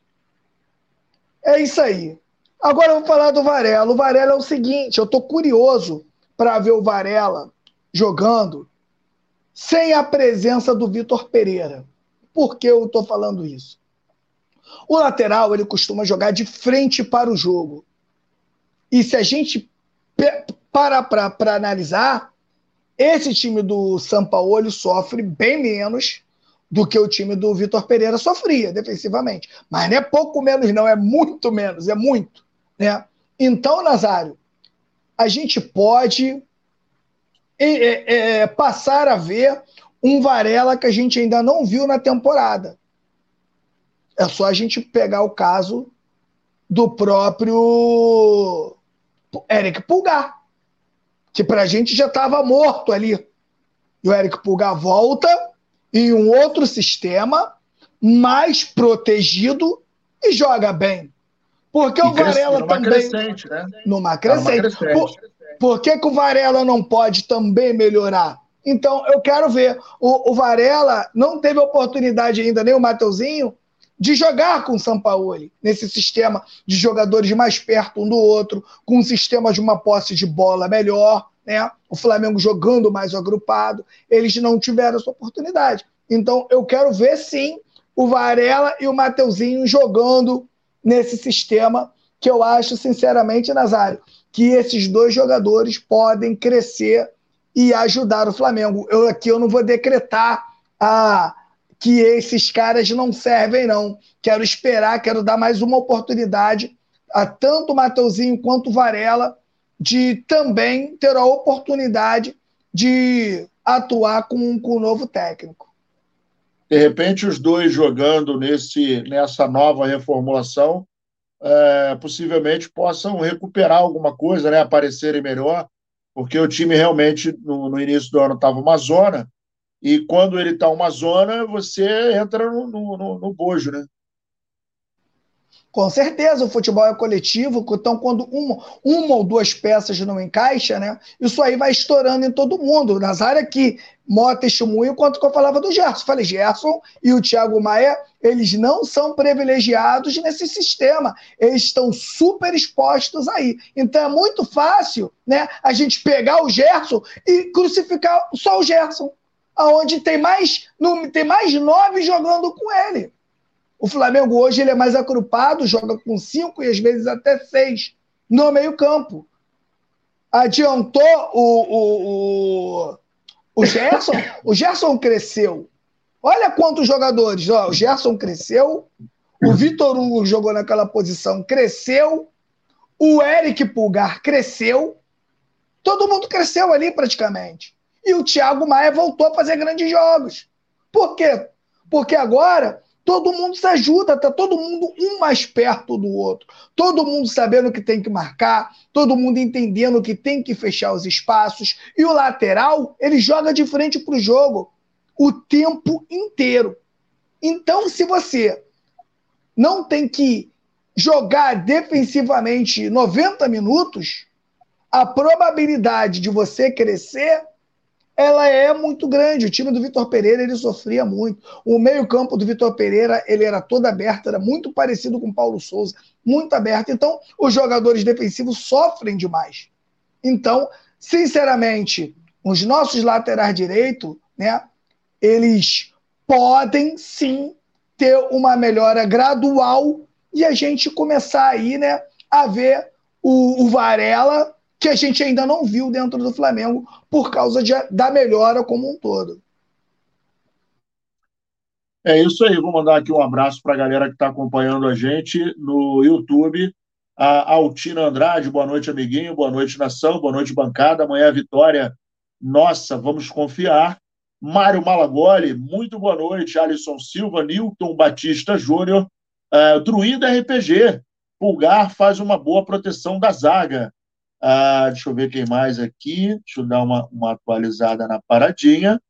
é isso aí. Agora eu vou falar do Varela. O Varela é o seguinte, eu tô curioso para ver o Varela jogando sem a presença do Vitor Pereira. Por que eu estou falando isso? O lateral ele costuma jogar de frente para o jogo. E se a gente para para analisar, esse time do São Paulo sofre bem menos do que o time do Vitor Pereira sofria defensivamente. Mas não é pouco menos, não, é muito menos, é muito. Né? Então, Nazário, a gente pode é, é, passar a ver um Varela que a gente ainda não viu na temporada. É só a gente pegar o caso do próprio Eric Pulgar, que para a gente já estava morto ali. E o Eric Pulgar volta em um outro sistema, mais protegido e joga bem. Porque e o Varela numa também. Crescente, né? Numa crescente. Numa crescente. Por, por que, que o Varela não pode também melhorar? Então, eu quero ver. O, o Varela não teve oportunidade ainda, nem o Mateuzinho, de jogar com o Sampaoli, nesse sistema de jogadores mais perto um do outro, com um sistema de uma posse de bola melhor, né? o Flamengo jogando mais agrupado. Eles não tiveram essa oportunidade. Então, eu quero ver sim o Varela e o Mateuzinho jogando nesse sistema que eu acho, sinceramente, Nazário, que esses dois jogadores podem crescer e ajudar o Flamengo. Eu aqui eu não vou decretar a que esses caras não servem, não. Quero esperar, quero dar mais uma oportunidade a tanto o Mateuzinho quanto o Varela de também ter a oportunidade de atuar com, com o novo técnico. De repente, os dois jogando nesse, nessa nova reformulação é, possivelmente possam recuperar alguma coisa, né, aparecerem melhor, porque o time realmente, no, no início do ano, estava uma zona, e quando ele está uma zona, você entra no, no, no bojo, né? Com certeza, o futebol é coletivo, então quando uma, uma ou duas peças não encaixa, né? Isso aí vai estourando em todo mundo. Nazário aqui, maior testemunho, quanto que eu falava do Gerson. Falei, Gerson e o Thiago Maia, eles não são privilegiados nesse sistema. Eles estão super expostos aí. Então é muito fácil, né? A gente pegar o Gerson e crucificar só o Gerson. Aonde tem mais, tem mais nove jogando com ele. O Flamengo hoje ele é mais agrupado, joga com cinco e às vezes até seis no meio-campo. Adiantou o, o, o, o Gerson? O Gerson cresceu. Olha quantos jogadores. Ó, o Gerson cresceu, o Vitor Hugo jogou naquela posição, cresceu, o Eric Pulgar cresceu, Todo mundo cresceu ali praticamente. E o Thiago Maia voltou a fazer grandes jogos. Por quê? Porque agora todo mundo se ajuda, tá todo mundo um mais perto do outro. Todo mundo sabendo que tem que marcar, todo mundo entendendo que tem que fechar os espaços. E o lateral, ele joga de frente para o jogo o tempo inteiro. Então, se você não tem que jogar defensivamente 90 minutos, a probabilidade de você crescer ela é muito grande. O time do Vitor Pereira ele sofria muito. O meio-campo do Vitor Pereira ele era todo aberto, era muito parecido com o Paulo Souza, muito aberto. Então, os jogadores defensivos sofrem demais. Então, sinceramente, os nossos laterais direito, né, eles podem sim ter uma melhora gradual e a gente começar aí, né, a ver o, o Varela que a gente ainda não viu dentro do Flamengo por causa de, da melhora como um todo. É isso aí, vou mandar aqui um abraço para a galera que está acompanhando a gente no YouTube. A Altina Andrade, boa noite, amiguinho, boa noite, nação, boa noite, bancada. Amanhã a vitória nossa, vamos confiar. Mário Malagoli, muito boa noite. Alisson Silva, Newton Batista Júnior, uh, Druida RPG. Pulgar faz uma boa proteção da zaga. Ah, deixa eu ver quem mais aqui. Deixa eu dar uma, uma atualizada na paradinha.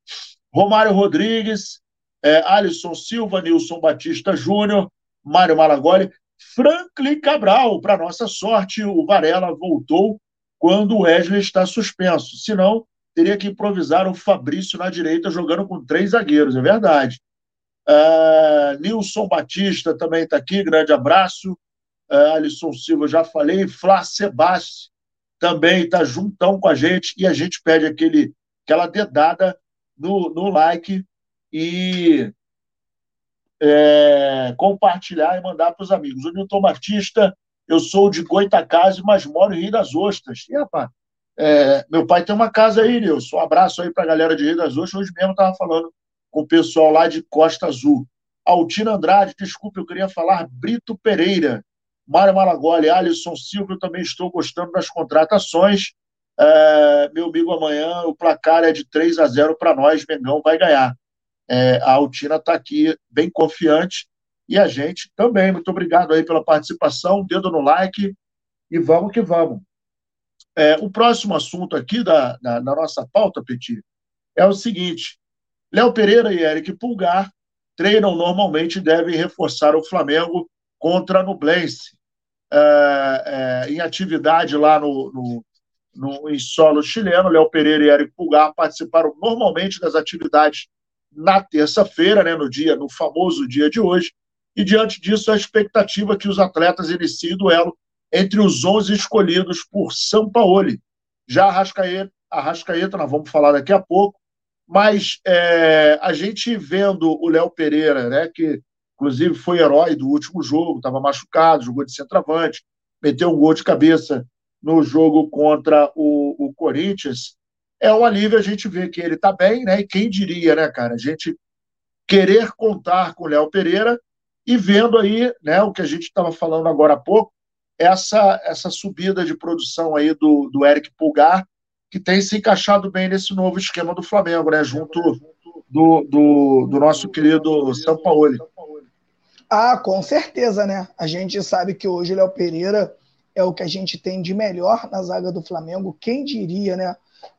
Romário Rodrigues, é, Alisson Silva, Nilson Batista Júnior, Mário Malagoli, Franklin Cabral. Para nossa sorte, o Varela voltou quando o Wesley está suspenso. Senão, teria que improvisar o Fabrício na direita, jogando com três zagueiros, é verdade. Uh, Nilson Batista também está aqui, grande abraço. Uh, Alisson Silva, já falei. Flá Sebastião também está juntão com a gente e a gente pede aquele, aquela dedada no, no like e é, compartilhar e mandar para os amigos. O Nilton Batista, eu sou de Goitacazes, mas moro em Rio das Ostras. E, rapaz, é, meu pai tem uma casa aí, Nilson. Um abraço aí para a galera de Rio das Ostras. Hoje mesmo estava falando com o pessoal lá de Costa Azul. Altina Andrade, desculpe, eu queria falar Brito Pereira. Mário Malagoli, Alisson Silva, eu também estou gostando das contratações. É, meu amigo, amanhã o placar é de 3 a 0 para nós, Mengão vai ganhar. É, a Altina está aqui bem confiante e a gente também. Muito obrigado aí pela participação, dedo no like e vamos que vamos. É, o próximo assunto aqui da, da, da nossa pauta, Petit, é o seguinte: Léo Pereira e Eric Pulgar treinam normalmente e devem reforçar o Flamengo contra a Nublense é, é, em atividade lá no, no, no, em solo chileno. Léo Pereira e Eric Pulgar participaram normalmente das atividades na terça-feira, né, no dia, no famoso dia de hoje. E diante disso, a expectativa é que os atletas iniciem duelo entre os 11 escolhidos por São Paulo. Já a Arrascaeta, nós vamos falar daqui a pouco, mas é, a gente vendo o Léo Pereira, né, que inclusive foi herói do último jogo, estava machucado, jogou de centroavante, meteu um gol de cabeça no jogo contra o, o Corinthians. É um alívio a gente ver que ele está bem, né? E quem diria, né, cara? A gente querer contar com o Léo Pereira e vendo aí, né, o que a gente estava falando agora há pouco, essa, essa subida de produção aí do, do Eric Pulgar, que tem se encaixado bem nesse novo esquema do Flamengo, né? Junto do, do, do nosso querido São Paulo. Ah, com certeza, né? A gente sabe que hoje o Léo Pereira é o que a gente tem de melhor na zaga do Flamengo. Quem diria, né?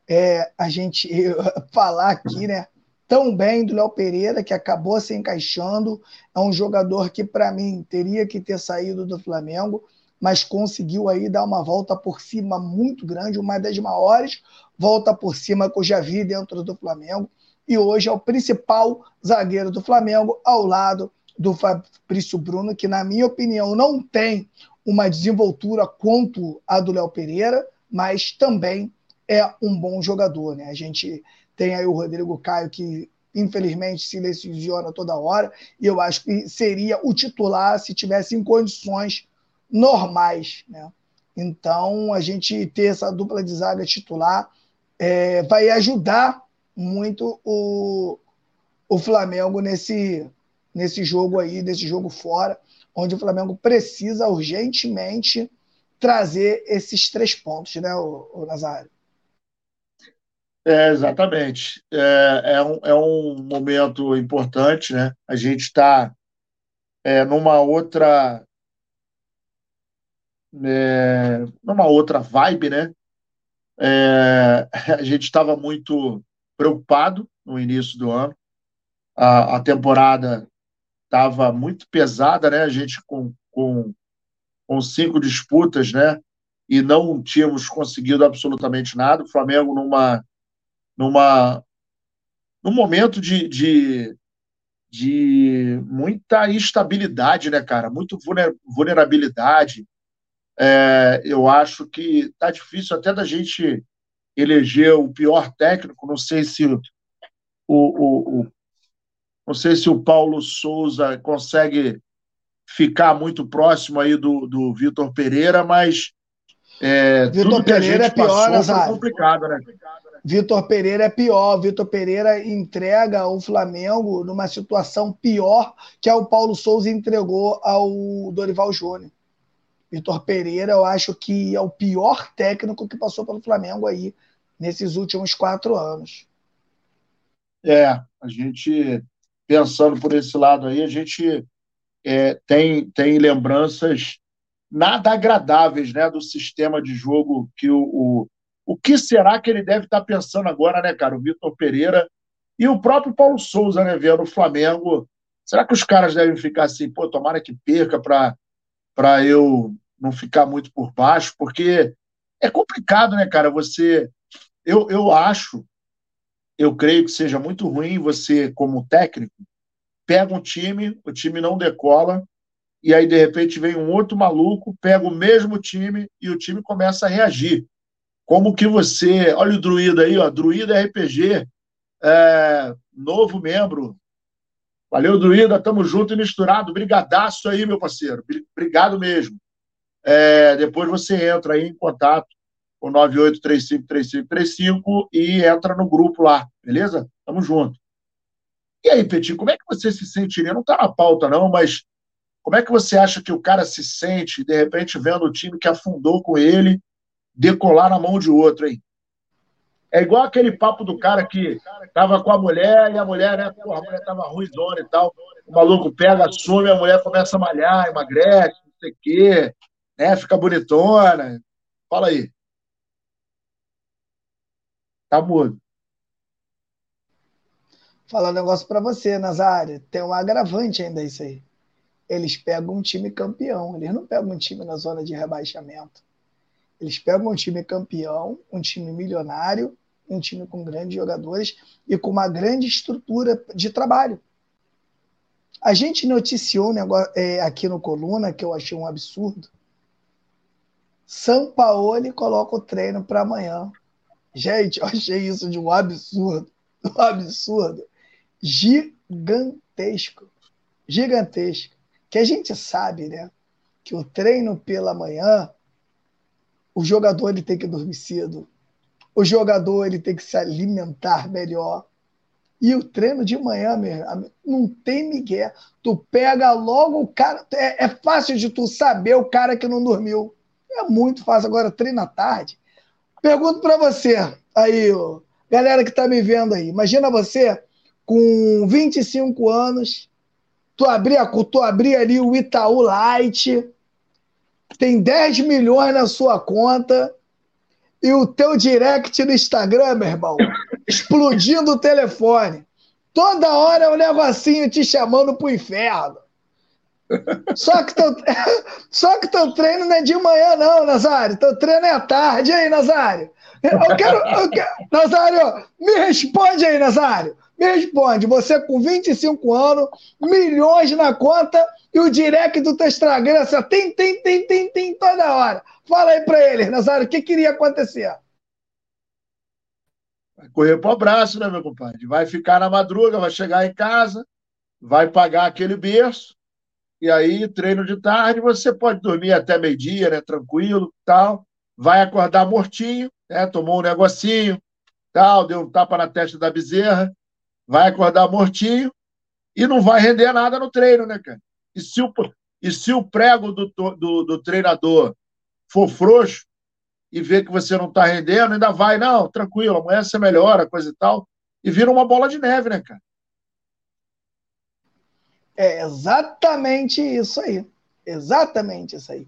É, a gente falar aqui, né? Tão bem do Léo Pereira, que acabou se encaixando. É um jogador que, para mim, teria que ter saído do Flamengo, mas conseguiu aí dar uma volta por cima muito grande, uma das maiores volta por cima que eu já vi dentro do Flamengo. E hoje é o principal zagueiro do Flamengo, ao lado do Fabrício Bruno, que, na minha opinião, não tem uma desenvoltura quanto a do Léo Pereira, mas também é um bom jogador. Né? A gente tem aí o Rodrigo Caio, que infelizmente se lesiona toda hora, e eu acho que seria o titular se tivesse em condições normais. Né? Então, a gente ter essa dupla de zaga titular é, vai ajudar muito o, o Flamengo nesse, nesse jogo aí, desse jogo fora, onde o Flamengo precisa urgentemente trazer esses três pontos, né, o, o Nazário? É, exatamente. É, é, um, é um momento importante, né? A gente está é, numa outra. É, numa outra vibe, né? É, a gente estava muito preocupado no início do ano. A, a temporada estava muito pesada, né? A gente com, com, com cinco disputas, né? E não tínhamos conseguido absolutamente nada. O Flamengo numa numa num momento de, de, de muita instabilidade, né, cara? Muito vulnerabilidade. É, eu acho que tá difícil até da gente eleger o pior técnico. Não sei se o, o, o não sei se o Paulo Souza consegue ficar muito próximo aí do, do Vitor Pereira, mas é, Vitor Pereira é pior, Nazário. complicado, né? Vitor Pereira é pior. Vitor Pereira entrega o Flamengo numa situação pior que a o Paulo Souza entregou ao Dorival Júnior. Vitor Pereira, eu acho que é o pior técnico que passou pelo Flamengo aí nesses últimos quatro anos. É, a gente pensando por esse lado aí, a gente é, tem, tem lembranças nada agradáveis né, do sistema de jogo que o, o, o que será que ele deve estar pensando agora, né, cara? O Vitor Pereira e o próprio Paulo Souza, né, vendo o Flamengo. Será que os caras devem ficar assim, pô, tomara que perca para eu não ficar muito por baixo? Porque é complicado, né, cara? Você. Eu, eu acho, eu creio que seja muito ruim você, como técnico, pega um time, o time não decola, e aí, de repente, vem um outro maluco, pega o mesmo time e o time começa a reagir. Como que você. Olha o Druida aí, ó. Druida RPG, é, novo membro. Valeu, Druida, tamo junto e misturado. Brigadaço aí, meu parceiro. Obrigado mesmo. É, depois você entra aí em contato com 98353535 e entra no grupo lá, beleza? Tamo junto. E aí, Petit, como é que você se sentiria? Não tá na pauta, não, mas como é que você acha que o cara se sente, de repente, vendo o time que afundou com ele decolar na mão de outro, hein? É igual aquele papo do cara que tava com a mulher e a mulher, né? Porra, a mulher tava ruidona e tal. O maluco pega, assume, a mulher começa a malhar, emagrece, não sei o quê, né? Fica bonitona. Fala aí. Tá mudo. Falar um negócio para você, Nazário. Tem um agravante ainda isso aí eles pegam um time campeão, eles não pegam um time na zona de rebaixamento. Eles pegam um time campeão, um time milionário, um time com grandes jogadores e com uma grande estrutura de trabalho. A gente noticiou é, aqui no Coluna, que eu achei um absurdo. São Paulo coloca o treino para amanhã. Gente, eu achei isso de um absurdo. Um absurdo. Gigantesco. Gigantesco que a gente sabe, né, que o treino pela manhã, o jogador ele tem que dormir cedo, o jogador ele tem que se alimentar melhor. E o treino de manhã, meu, não tem migué. Tu pega logo o cara. É, é, fácil de tu saber o cara que não dormiu. É muito fácil. Agora, treino à tarde. Pergunto para você, aí, ó, galera que tá me vendo aí. Imagina você com 25 anos, tu abrir, tu abrir ali o Itaú Light, tem 10 milhões na sua conta e o teu direct no Instagram, meu irmão, explodindo o telefone. Toda hora é um negocinho te chamando pro inferno. Só que, teu, só que teu treino não é de manhã, não, Nazário. Teu treino é à tarde. Aí, Nazário? Eu quero, eu quero. Nazário, me responde aí, Nazário. Me responde, você com 25 anos, milhões na conta e o direct do teu Instagram, assim, tem, tem, tem, tem, tem toda hora. Fala aí para ele, Nazário, o que queria acontecer? Vai correr pro abraço, né, meu compadre? Vai ficar na madruga, vai chegar em casa, vai pagar aquele berço, e aí, treino de tarde, você pode dormir até meio-dia, né, tranquilo, tal. Vai acordar mortinho, né, tomou um negocinho, tal, deu um tapa na testa da bezerra, vai acordar mortinho e não vai render nada no treino, né, cara? E se o, e se o prego do, do, do treinador for frouxo, e vê que você não está rendendo, ainda vai, não, tranquilo, amanhã você melhora, coisa e tal, e vira uma bola de neve, né, cara? É exatamente isso aí. Exatamente isso aí.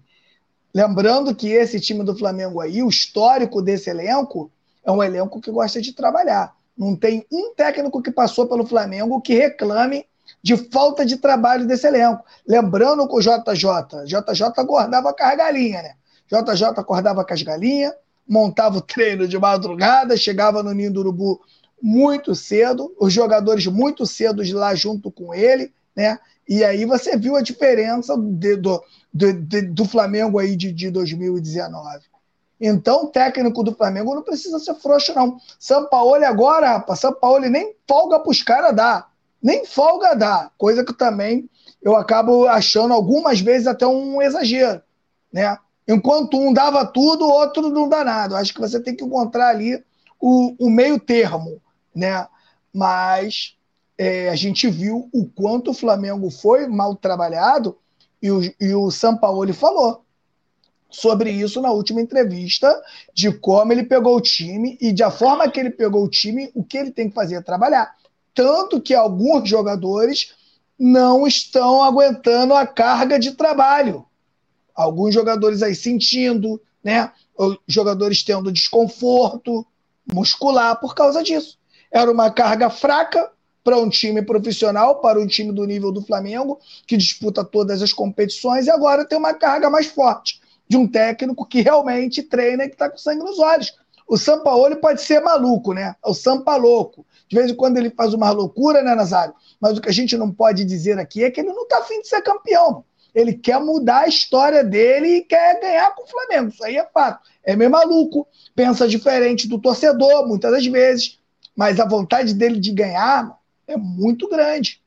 Lembrando que esse time do Flamengo aí, o histórico desse elenco, é um elenco que gosta de trabalhar. Não tem um técnico que passou pelo Flamengo que reclame de falta de trabalho desse elenco. Lembrando que o JJ, JJ guardava com as galinhas, né? JJ acordava com as galinhas, montava o treino de madrugada, chegava no Ninho do Urubu muito cedo, os jogadores muito cedo lá junto com ele, né? E aí você viu a diferença de, do, de, do Flamengo aí de, de 2019. Então, o técnico do Flamengo não precisa ser frouxo, não. São Paulo agora, rapaz, Paulo nem folga para os caras dar. Nem folga dá. Coisa que também eu acabo achando algumas vezes até um exagero. Né? Enquanto um dava tudo, o outro não dá nada. Eu acho que você tem que encontrar ali o, o meio termo. Né? Mas é, a gente viu o quanto o Flamengo foi mal trabalhado e o, e o Sampaoli falou sobre isso na última entrevista, de como ele pegou o time e da forma que ele pegou o time, o que ele tem que fazer é trabalhar. Tanto que alguns jogadores não estão aguentando a carga de trabalho. Alguns jogadores aí sentindo, né? Jogadores tendo desconforto muscular por causa disso. Era uma carga fraca, para um time profissional, para um time do nível do Flamengo, que disputa todas as competições, e agora tem uma carga mais forte de um técnico que realmente treina e que está com sangue nos olhos. O Sampaoli pode ser maluco, né? É o Sampa louco. De vez em quando ele faz uma loucura, né, Nazário? Mas o que a gente não pode dizer aqui é que ele não está afim de ser campeão. Ele quer mudar a história dele e quer ganhar com o Flamengo. Isso aí é fato. É meio maluco, pensa diferente do torcedor, muitas das vezes. Mas a vontade dele de ganhar, é muito grande.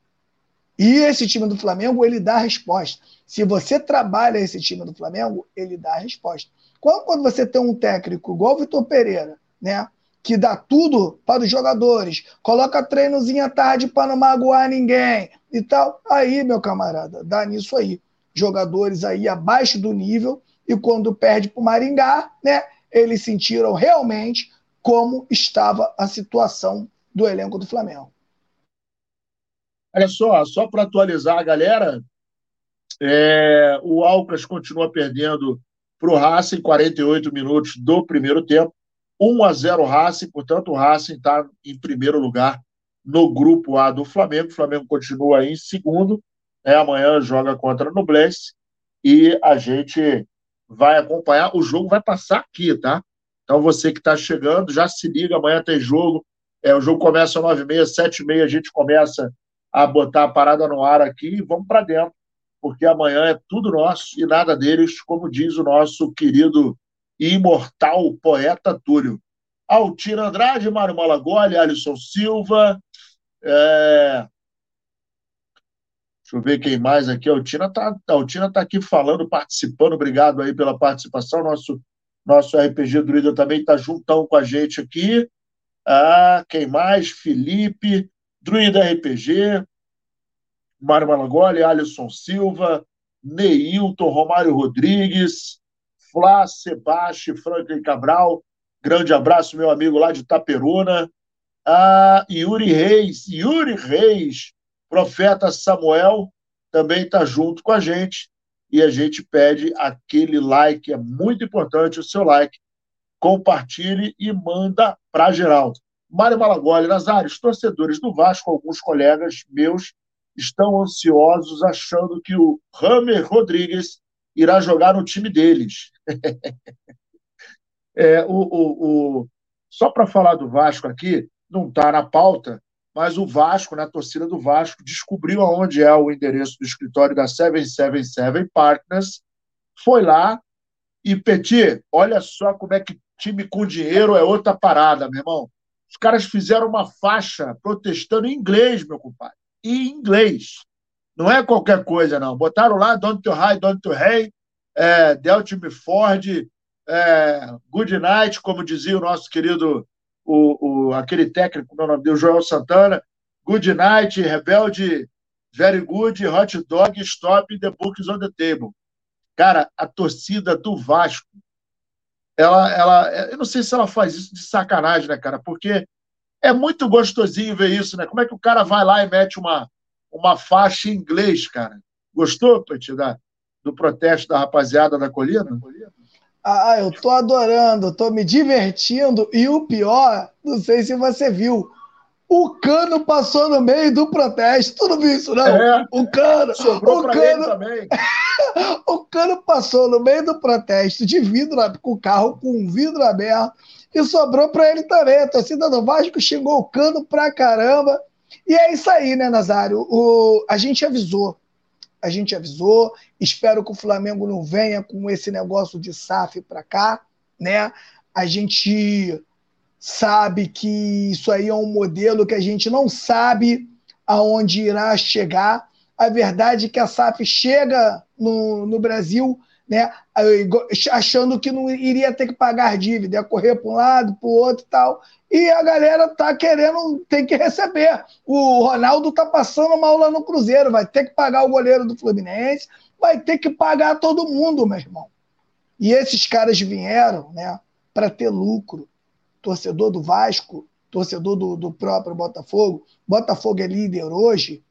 E esse time do Flamengo, ele dá resposta. Se você trabalha esse time do Flamengo, ele dá resposta. Quando, quando você tem um técnico igual o Vitor Pereira, né? Que dá tudo para os jogadores, coloca treinozinho à tarde para não magoar ninguém e tal. Aí, meu camarada, dá nisso aí. Jogadores aí abaixo do nível, e quando perde para o Maringá, né? Eles sentiram realmente como estava a situação do elenco do Flamengo. Olha só, só para atualizar a galera, é, o Alcas continua perdendo para o Racing 48 minutos do primeiro tempo. 1 a 0 Racing, portanto, o Racing está em primeiro lugar no grupo A do Flamengo. O Flamengo continua em segundo. Né? Amanhã joga contra o Nublense e a gente vai acompanhar. O jogo vai passar aqui, tá? Então, você que está chegando, já se liga. Amanhã tem jogo. É, o jogo começa às 9h30, 7h30 a gente começa a botar a parada no ar aqui e vamos para dentro, porque amanhã é tudo nosso e nada deles, como diz o nosso querido e imortal poeta Túlio. Altira Andrade, Mário Malagoli, Alisson Silva. É... Deixa eu ver quem mais aqui. A Altina está tá aqui falando, participando. Obrigado aí pela participação. Nosso, nosso RPG Druida também está juntão com a gente aqui. Ah, quem mais? Felipe. Druida RPG, Mário Malangoli, Alisson Silva, Neilton, Romário Rodrigues, Flá, Sebastião, Franklin Cabral, grande abraço, meu amigo lá de Taperuna, ah, Yuri Reis, Yuri Reis, profeta Samuel, também está junto com a gente, e a gente pede aquele like, é muito importante o seu like, compartilhe e manda para geral. Mário Malagoli, Nazário, os torcedores do Vasco, alguns colegas meus, estão ansiosos achando que o Ramer Rodrigues irá jogar no time deles. é, o, o, o... Só para falar do Vasco aqui, não está na pauta, mas o Vasco, na torcida do Vasco, descobriu aonde é o endereço do escritório da 777 Partners, foi lá e, Petit, olha só como é que time com dinheiro é outra parada, meu irmão. Os caras fizeram uma faixa protestando em inglês, meu compadre. Em inglês. Não é qualquer coisa, não. Botaram lá Don't to High, Don't to Hey, é, Deltime Ford, é, Good Night, como dizia o nosso querido, o, o, aquele técnico, meu nome dele, Joel Santana. Good Night, Rebelde, Very Good, Hot Dog, Stop, The Books on the Table. Cara, a torcida do Vasco ela, ela, eu não sei se ela faz isso de sacanagem, né, cara? Porque é muito gostosinho ver isso, né? Como é que o cara vai lá e mete uma, uma faixa em inglês, cara? Gostou, Petit, da, do protesto da rapaziada da colina? Ah, eu tô adorando, tô me divertindo. E o pior, não sei se você viu, o cano passou no meio do protesto. Tu não viu isso, não? É, o cano. Sobrou o cano, ele também. o cano passou no meio do protesto de vidro, com o carro com vidro aberto, e sobrou para ele também. A torcida do Vasco xingou o cano pra caramba. E é isso aí, né, Nazário? O, a gente avisou. A gente avisou. Espero que o Flamengo não venha com esse negócio de SAF para cá, né? A gente sabe que isso aí é um modelo que a gente não sabe aonde irá chegar. A verdade é que a SAF chega no, no Brasil né, achando que não iria ter que pagar dívida, ia correr para um lado, para o outro e tal. E a galera tá querendo, tem que receber. O Ronaldo tá passando uma aula no Cruzeiro, vai ter que pagar o goleiro do Fluminense, vai ter que pagar todo mundo, meu irmão. E esses caras vieram né, para ter lucro torcedor do Vasco, torcedor do, do próprio Botafogo. Botafogo é líder hoje,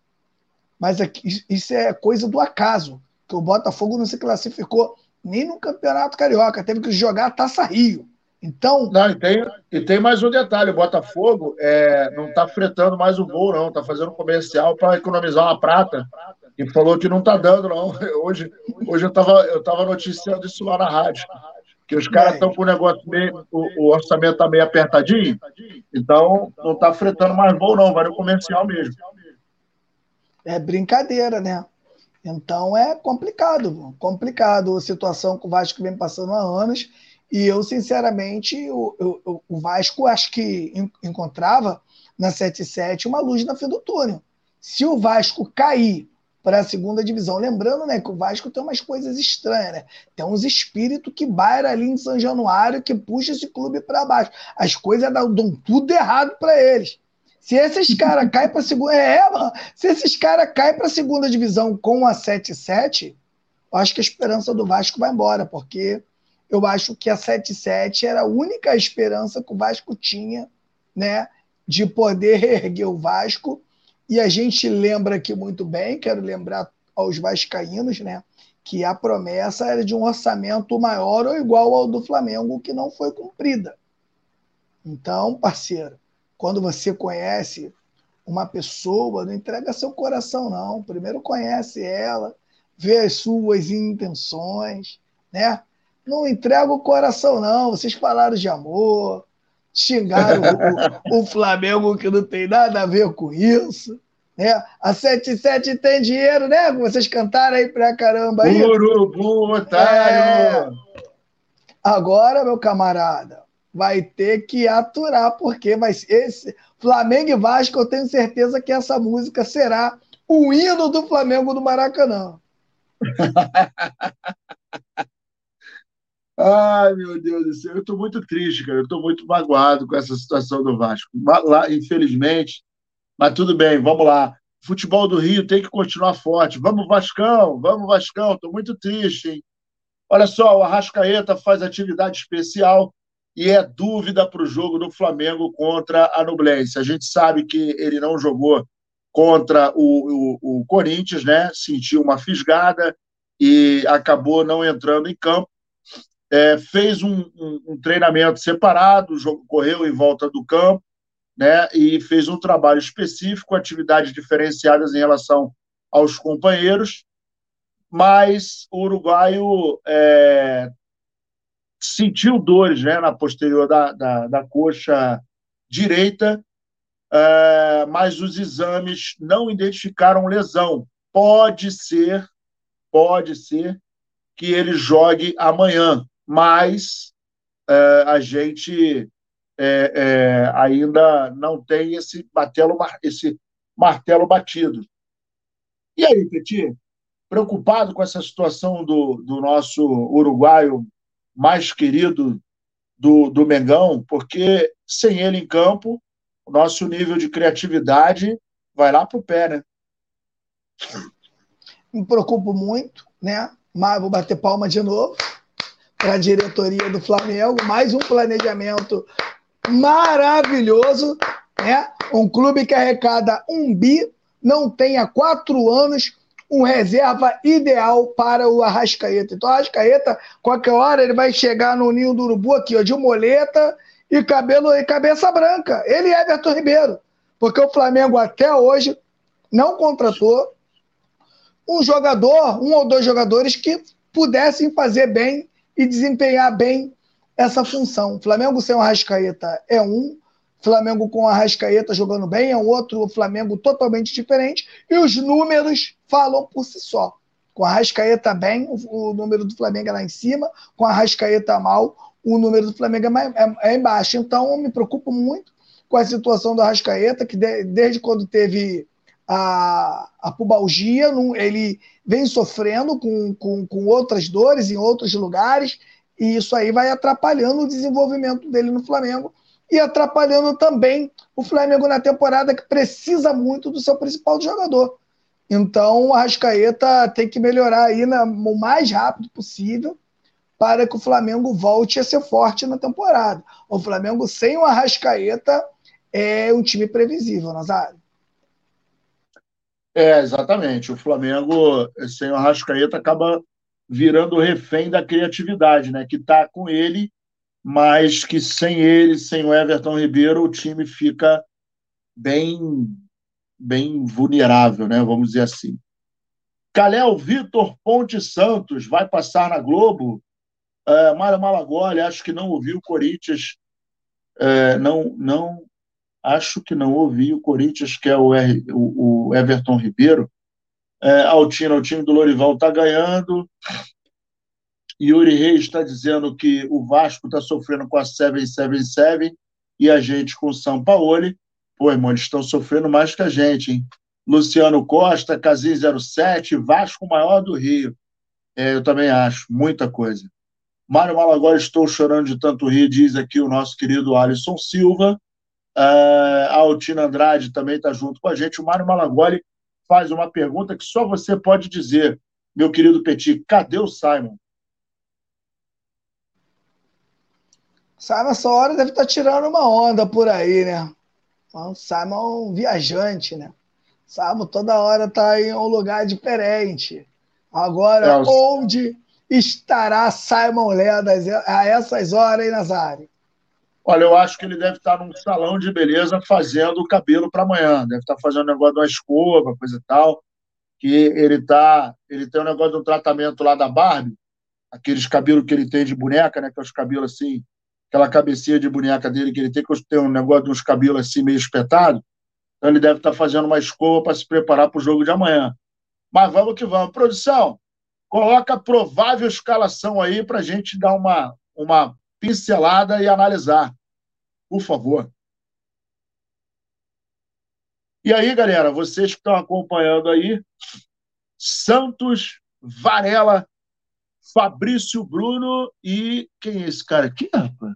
mas aqui, isso é coisa do acaso, que o Botafogo não se classificou nem no Campeonato Carioca, teve que jogar a Taça Rio. Então. Não, e tem, e tem mais um detalhe: o Botafogo é, não está fretando mais o voo, não, está fazendo comercial para economizar uma prata. E falou que não está dando, não. Hoje, hoje eu estava eu tava noticiando isso lá na rádio que os caras estão com o negócio meio, o, o orçamento está meio apertadinho, então não está fretando mais voo, não, vai no comercial mesmo. É brincadeira, né? Então é complicado, complicado a situação que o Vasco vem passando há anos. E eu, sinceramente, o, o, o Vasco acho que encontrava na 7-7 uma luz na fim do túnel. Se o Vasco cair para a segunda divisão. Lembrando né, que o Vasco tem umas coisas estranhas, né? Tem uns espíritos que bairam ali em São Januário que puxa esse clube para baixo. As coisas dão, dão tudo errado para eles. Se esses caras caem para segunda. É, mano. Se esses caras caem para a segunda divisão com a 7-7, eu acho que a esperança do Vasco vai embora, porque eu acho que a 7-7 era a única esperança que o Vasco tinha, né? De poder erguer o Vasco e a gente lembra aqui muito bem, quero lembrar aos vascaínos, né, que a promessa era de um orçamento maior ou igual ao do Flamengo, que não foi cumprida. Então, parceiro, quando você conhece uma pessoa, não entrega seu coração, não. Primeiro conhece ela, vê as suas intenções, né? Não entrega o coração, não. Vocês falaram de amor, xingaram o, o, Flamengo que não tem nada a ver com isso. Né? A 77 tem dinheiro, né? Vocês cantaram aí pra caramba aí. Urubu, otário! É... Agora, meu camarada, vai ter que aturar, porque vai esse Flamengo e Vasco, eu tenho certeza que essa música será o hino do Flamengo do Maracanã. Ai, meu Deus do céu, eu estou muito triste, cara. Eu estou muito magoado com essa situação do Vasco. Lá, infelizmente, mas tudo bem, vamos lá. Futebol do Rio tem que continuar forte. Vamos, Vascão, vamos, Vascão. Estou muito triste, hein? Olha só, o Arrascaeta faz atividade especial e é dúvida para o jogo do Flamengo contra a Nublense. A gente sabe que ele não jogou contra o, o, o Corinthians, né? Sentiu uma fisgada e acabou não entrando em campo é, fez um, um, um, treinamento separado, correu em volta do campo, né, e fez um trabalho específico, atividades diferenciadas em relação aos companheiros, mas o uruguaio é, sentiu dores né, na posterior da, da, da coxa direita, é, mas os exames não identificaram lesão. Pode ser, pode ser que ele jogue amanhã, mas é, a gente é, é, ainda não tem esse martelo, esse martelo batido. E aí, Petit, preocupado com essa situação do, do nosso uruguaio mais querido do, do Mengão, porque sem ele em campo, o nosso nível de criatividade vai lá para o pé, né? Me preocupo muito, né? Mas vou bater palma de novo para a diretoria do Flamengo, mais um planejamento maravilhoso, né? Um clube que arrecada um bi, não tem há quatro anos um reserva ideal para o Arrascaeta. Então, o Arrascaeta, qualquer hora, ele vai chegar no ninho do urubu aqui, ó, de moleta e cabelo e cabeça branca. Ele é Everton Ribeiro. Porque o Flamengo até hoje não contratou um jogador, um ou dois jogadores que pudessem fazer bem e desempenhar bem essa função. O Flamengo sem o Arrascaeta é um, Flamengo com o Arrascaeta jogando bem é um outro Flamengo totalmente diferente, e os números falam por si só. Com a Arrascaeta bem, o, o número do Flamengo é lá em cima, com a Arrascaeta mal, o número do Flamengo é, é, é embaixo. Então, eu me preocupo muito com a situação do Arrascaeta, que de, desde quando teve a, a pubalgia, ele vem sofrendo com, com, com outras dores em outros lugares, e isso aí vai atrapalhando o desenvolvimento dele no Flamengo e atrapalhando também o Flamengo na temporada que precisa muito do seu principal jogador. Então, o Arrascaeta tem que melhorar aí na, o mais rápido possível para que o Flamengo volte a ser forte na temporada. O Flamengo sem o Arrascaeta é um time previsível, Nazário. É, exatamente. O Flamengo sem o Arrascaeta acaba virando refém da criatividade, né? Que está com ele, mas que sem ele, sem o Everton Ribeiro, o time fica bem, bem vulnerável, né? Vamos dizer assim. Calel Vitor Ponte Santos vai passar na Globo. É, Mário Malagoli, acho que não ouviu o Corinthians. É, não, não, acho que não ouvi o Corinthians, que é o, R, o, o Everton Ribeiro. É, Altina, o time do Lorival está ganhando. Yuri Reis está dizendo que o Vasco está sofrendo com a 777 e a gente com o São Paulo. Pô, irmão, eles estão sofrendo mais que a gente, hein? Luciano Costa, Casim 07, Vasco maior do Rio. É, eu também acho, muita coisa. Mário Malagora, estou chorando de tanto rir, diz aqui o nosso querido Alisson Silva. Uh, a Altina Andrade também está junto com a gente. O Mário Malagoli faz uma pergunta que só você pode dizer, meu querido Petit. Cadê o Simon? Simon, essa hora deve estar tá tirando uma onda por aí, né? O Simon é um viajante, né? Simon toda hora está em um lugar diferente. Agora, é, onde estará Simon Leda a essas horas, hein, Nazário? Olha, eu acho que ele deve estar num salão de beleza fazendo o cabelo para amanhã. Deve estar fazendo um negócio de uma escova, coisa e tal. Que ele tá, ele tem um negócio de um tratamento lá da Barbie, aqueles cabelos que ele tem de boneca, né? Que é os cabelos assim, aquela cabecinha de boneca dele que ele tem, que tem um negócio de uns cabelos assim meio espetado. Então ele deve estar fazendo uma escova para se preparar para o jogo de amanhã. Mas vamos que vamos. Produção, coloca a provável escalação aí para a gente dar uma, uma pincelada e analisar por favor. E aí, galera, vocês que estão acompanhando aí, Santos, Varela, Fabrício Bruno e quem é esse cara aqui, rapaz?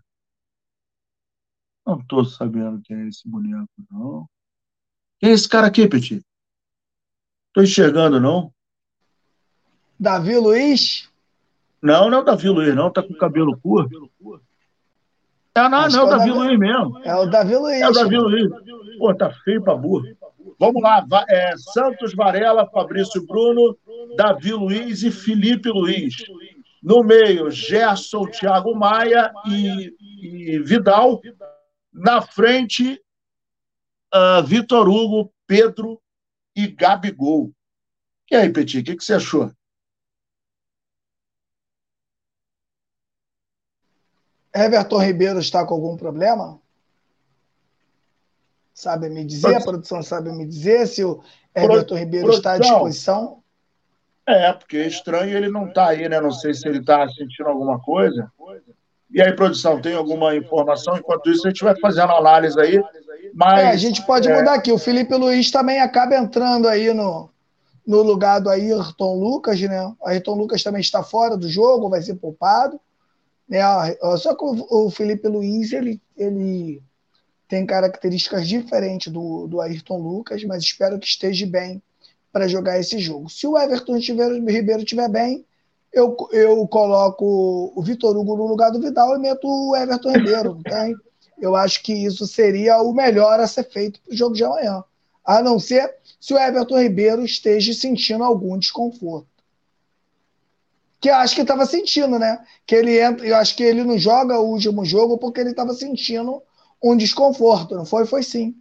Não estou sabendo quem é esse boneco, não. Quem é esse cara aqui, Petit? Estou enxergando, não. Davi Luiz? Não, não é o Davi Luiz, não. Tá com cabelo curto. É, não, não, é o Davi, Davi Luiz mesmo. É o Davi Luiz. É o Davi Luiz. Pô, tá feio pra burro. Vamos lá, é, Santos Varela, Fabrício Bruno, Davi Luiz e Felipe Luiz. No meio, Gerson, Thiago Maia e, e Vidal. Na frente, uh, Vitor Hugo, Pedro e Gabigol. E aí, Petit, o que, que você achou? Everton Ribeiro está com algum problema? Sabe me dizer? A produção sabe me dizer se o Everton Ribeiro produção. está à disposição? É, porque é estranho ele não está aí, né? Não sei se ele está sentindo alguma coisa. E aí, produção, tem alguma informação? Enquanto isso, a gente vai fazendo análise aí. Mas, é, a gente pode é... mudar aqui. O Felipe Luiz também acaba entrando aí no, no lugar do Ayrton Lucas, né? O Ayrton Lucas também está fora do jogo, vai ser poupado. Né? Só que o Felipe Luiz ele, ele tem características diferentes do, do Ayrton Lucas, mas espero que esteja bem para jogar esse jogo. Se o Everton tiver, Ribeiro estiver bem, eu, eu coloco o Vitor Hugo no lugar do Vidal e meto o Everton Ribeiro, não tem? Eu acho que isso seria o melhor a ser feito para o jogo de amanhã. A não ser se o Everton Ribeiro esteja sentindo algum desconforto. Que eu acho que estava sentindo, né? Que ele entra, eu acho que ele não joga o último jogo porque ele estava sentindo um desconforto, não foi? Foi sim.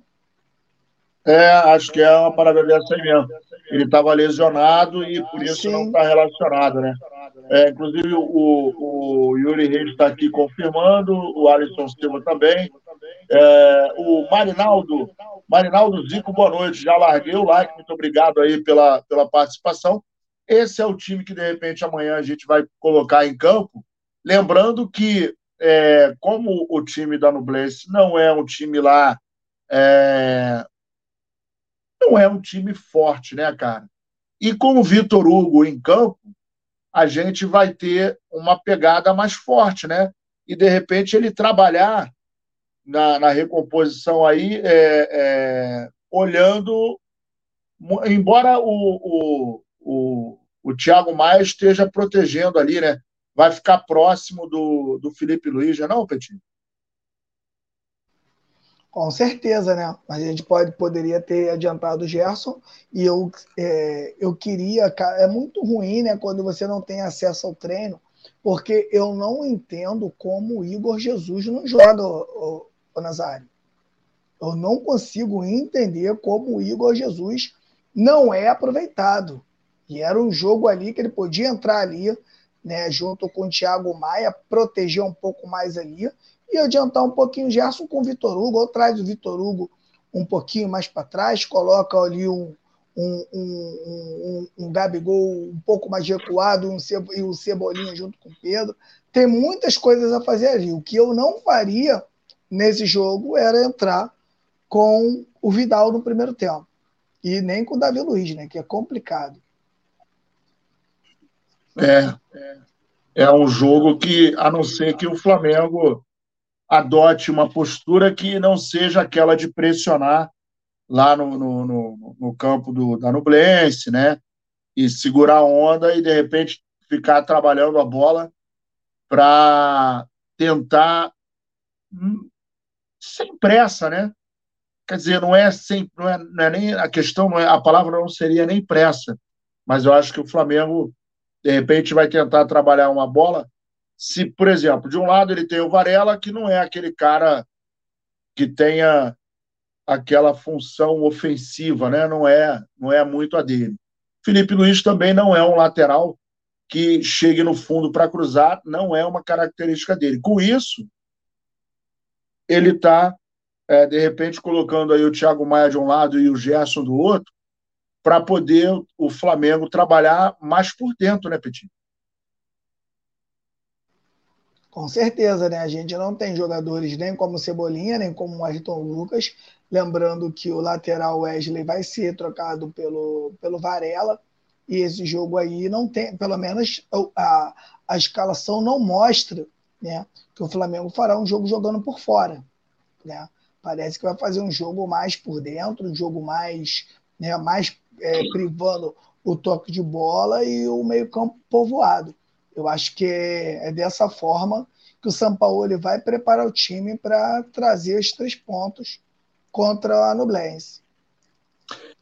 É, acho que é uma parada dessa aí mesmo. Ele estava lesionado e por isso sim. não está relacionado, né? É, inclusive, o, o Yuri Reis está aqui confirmando, o Alisson Silva também. É, o Marinaldo, Marinaldo Zico, boa noite. Já larguei o like, muito obrigado aí pela, pela participação. Esse é o time que, de repente, amanhã a gente vai colocar em campo. Lembrando que, é, como o time da Nublense não é um time lá. É, não é um time forte, né, cara? E com o Vitor Hugo em campo, a gente vai ter uma pegada mais forte, né? E de repente ele trabalhar na, na recomposição aí, é, é, olhando, embora o, o, o, o Thiago Maia esteja protegendo ali, né? Vai ficar próximo do, do Felipe Luiz, já não, Petit? Com certeza, né? A gente pode, poderia ter adiantado o Gerson e eu, é, eu queria. É muito ruim, né? Quando você não tem acesso ao treino, porque eu não entendo como o Igor Jesus não joga, o, o Nazário. Eu não consigo entender como o Igor Jesus não é aproveitado. E era um jogo ali que ele podia entrar ali, né, junto com o Thiago Maia, proteger um pouco mais ali e adiantar um pouquinho o Gerson com o Vitor Hugo, ou traz o Vitor Hugo um pouquinho mais para trás, coloca ali um, um, um, um, um Gabigol um pouco mais recuado um e o Cebolinha junto com o Pedro. Tem muitas coisas a fazer ali. O que eu não faria nesse jogo era entrar com o Vidal no primeiro tempo. E nem com o Davi Luiz, né? Que é complicado. É, é, um jogo que, a não ser que o Flamengo adote uma postura que não seja aquela de pressionar lá no, no, no, no campo do, da Nublense, né? E segurar a onda e, de repente, ficar trabalhando a bola para tentar hum, sem pressa, né? Quer dizer, não é sem, não é, não é nem a questão, é, a palavra não seria nem pressa, mas eu acho que o Flamengo de repente vai tentar trabalhar uma bola se, por exemplo, de um lado ele tem o Varela, que não é aquele cara que tenha aquela função ofensiva, né? Não é, não é muito a dele. Felipe Luiz também não é um lateral que chegue no fundo para cruzar, não é uma característica dele. Com isso, ele está, é, de repente, colocando aí o Thiago Maia de um lado e o Gerson do outro, para poder o Flamengo trabalhar mais por dentro, né, Petit? Com certeza, né? A gente não tem jogadores nem como Cebolinha, nem como o Ayrton Lucas. Lembrando que o lateral Wesley vai ser trocado pelo, pelo Varela. E esse jogo aí não tem, pelo menos a, a escalação não mostra né, que o Flamengo fará um jogo jogando por fora. Né? Parece que vai fazer um jogo mais por dentro, um jogo mais, né, mais é, privando o toque de bola e o meio-campo povoado. Eu acho que é, é dessa forma que o São Paulo vai preparar o time para trazer os três pontos contra a Nublense.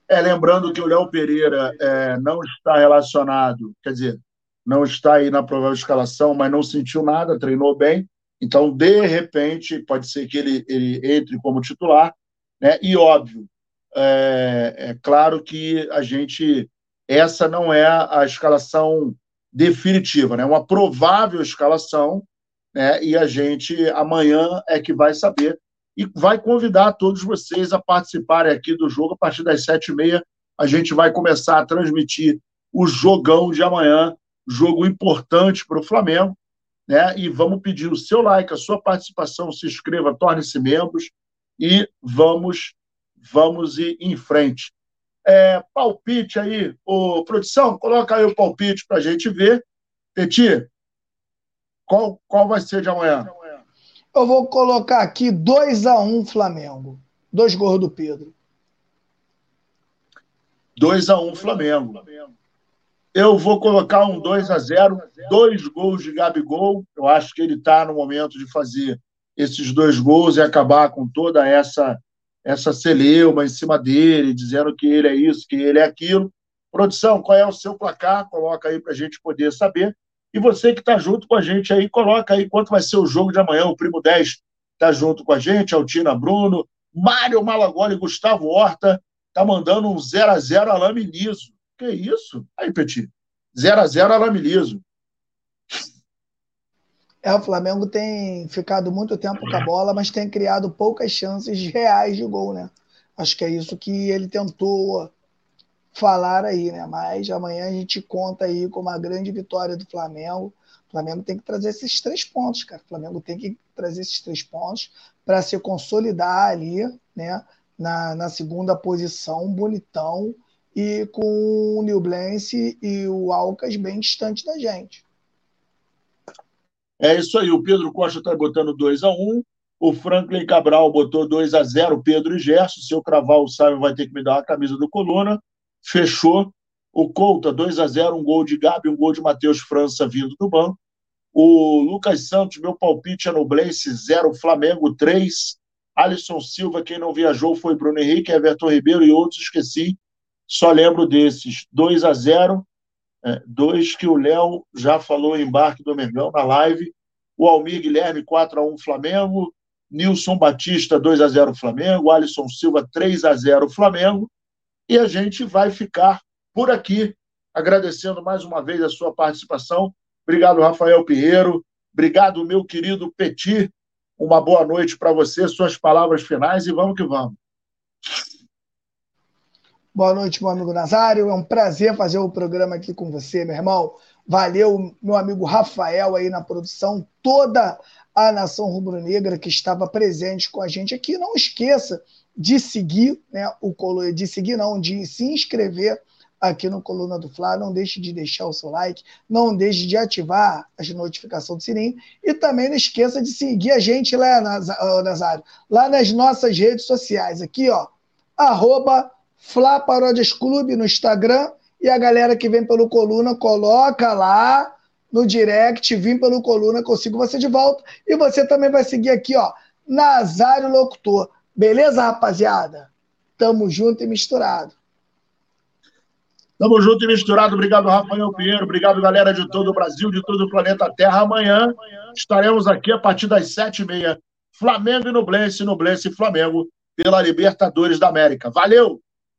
É, lembrando que o Léo Pereira é, não está relacionado, quer dizer, não está aí na provável escalação, mas não sentiu nada, treinou bem. Então, de repente, pode ser que ele, ele entre como titular. Né? E óbvio, é, é claro que a gente. Essa não é a escalação definitiva, né? Uma provável escalação, né? E a gente amanhã é que vai saber e vai convidar todos vocês a participarem aqui do jogo a partir das sete e meia. A gente vai começar a transmitir o jogão de amanhã, jogo importante para o Flamengo, né? E vamos pedir o seu like, a sua participação, se inscreva, torne-se membros e vamos vamos ir em frente. É, palpite aí, ô, produção, coloca aí o palpite para a gente ver. Peti, qual, qual vai ser de amanhã? Eu vou colocar aqui 2 a 1 um Flamengo. Dois gols do Pedro. 2 a 1 um Flamengo. Eu vou colocar um 2 a 0 dois gols de Gabigol. Eu acho que ele está no momento de fazer esses dois gols e acabar com toda essa essa celeuma em cima dele, dizendo que ele é isso, que ele é aquilo. Produção, qual é o seu placar? Coloca aí para a gente poder saber. E você que está junto com a gente aí, coloca aí quanto vai ser o jogo de amanhã. O Primo 10 está junto com a gente, Altina Bruno, Mário Malagoli Gustavo Horta tá mandando um 0 a 0 Alame Liso. Que isso? Aí, Petit. 0 a 0 Alame Liso. É, o Flamengo tem ficado muito tempo com a bola, mas tem criado poucas chances reais de gol, né? Acho que é isso que ele tentou falar aí, né? Mas amanhã a gente conta aí com uma grande vitória do Flamengo. O Flamengo tem que trazer esses três pontos, cara. O Flamengo tem que trazer esses três pontos para se consolidar ali, né? Na, na segunda posição, bonitão, e com o Newblense e o Alcas bem distante da gente. É isso aí, o Pedro Costa está botando 2 a 1 o Franklin Cabral botou 2 a 0 Pedro e Gerson. Se eu cravar o Simon vai ter que me dar uma camisa do Coluna. Fechou. O Couta, 2 a 0 um gol de Gabi, um gol de Matheus França vindo do banco. O Lucas Santos, meu palpite é no Blaze 0, Flamengo 3. Alisson Silva, quem não viajou foi Bruno Henrique, Everton Ribeiro e outros, esqueci. Só lembro desses. 2 a 0 é, dois que o Léo já falou em embarque do Mengão na live. O Almir Guilherme, 4 a 1 Flamengo. Nilson Batista, 2 a 0 Flamengo. Alisson Silva, 3 a 0 Flamengo. E a gente vai ficar por aqui, agradecendo mais uma vez a sua participação. Obrigado, Rafael Pinheiro. Obrigado, meu querido Petit. Uma boa noite para você, suas palavras finais e vamos que vamos. Boa noite, meu amigo Nazário. É um prazer fazer o programa aqui com você, meu irmão. Valeu, meu amigo Rafael aí na produção, toda a nação rubro-negra que estava presente com a gente aqui. Não esqueça de seguir, né, o de seguir não, de se inscrever aqui no Coluna do Fla. Não deixe de deixar o seu like, não deixe de ativar as notificações do sininho e também não esqueça de seguir a gente lá, Nazário, lá nas nossas redes sociais, aqui, ó, arroba Flá Paródias Clube no Instagram e a galera que vem pelo Coluna coloca lá no direct, vim pelo Coluna, consigo você de volta. E você também vai seguir aqui, ó, Nazário Locutor. Beleza, rapaziada? Tamo junto e misturado. Tamo junto e misturado. Obrigado, Rafael Pinheiro. Obrigado, galera de todo o Brasil, de todo o planeta Terra. Amanhã estaremos aqui a partir das sete e meia. Flamengo e Nublense, Nublense e Flamengo pela Libertadores da América. Valeu!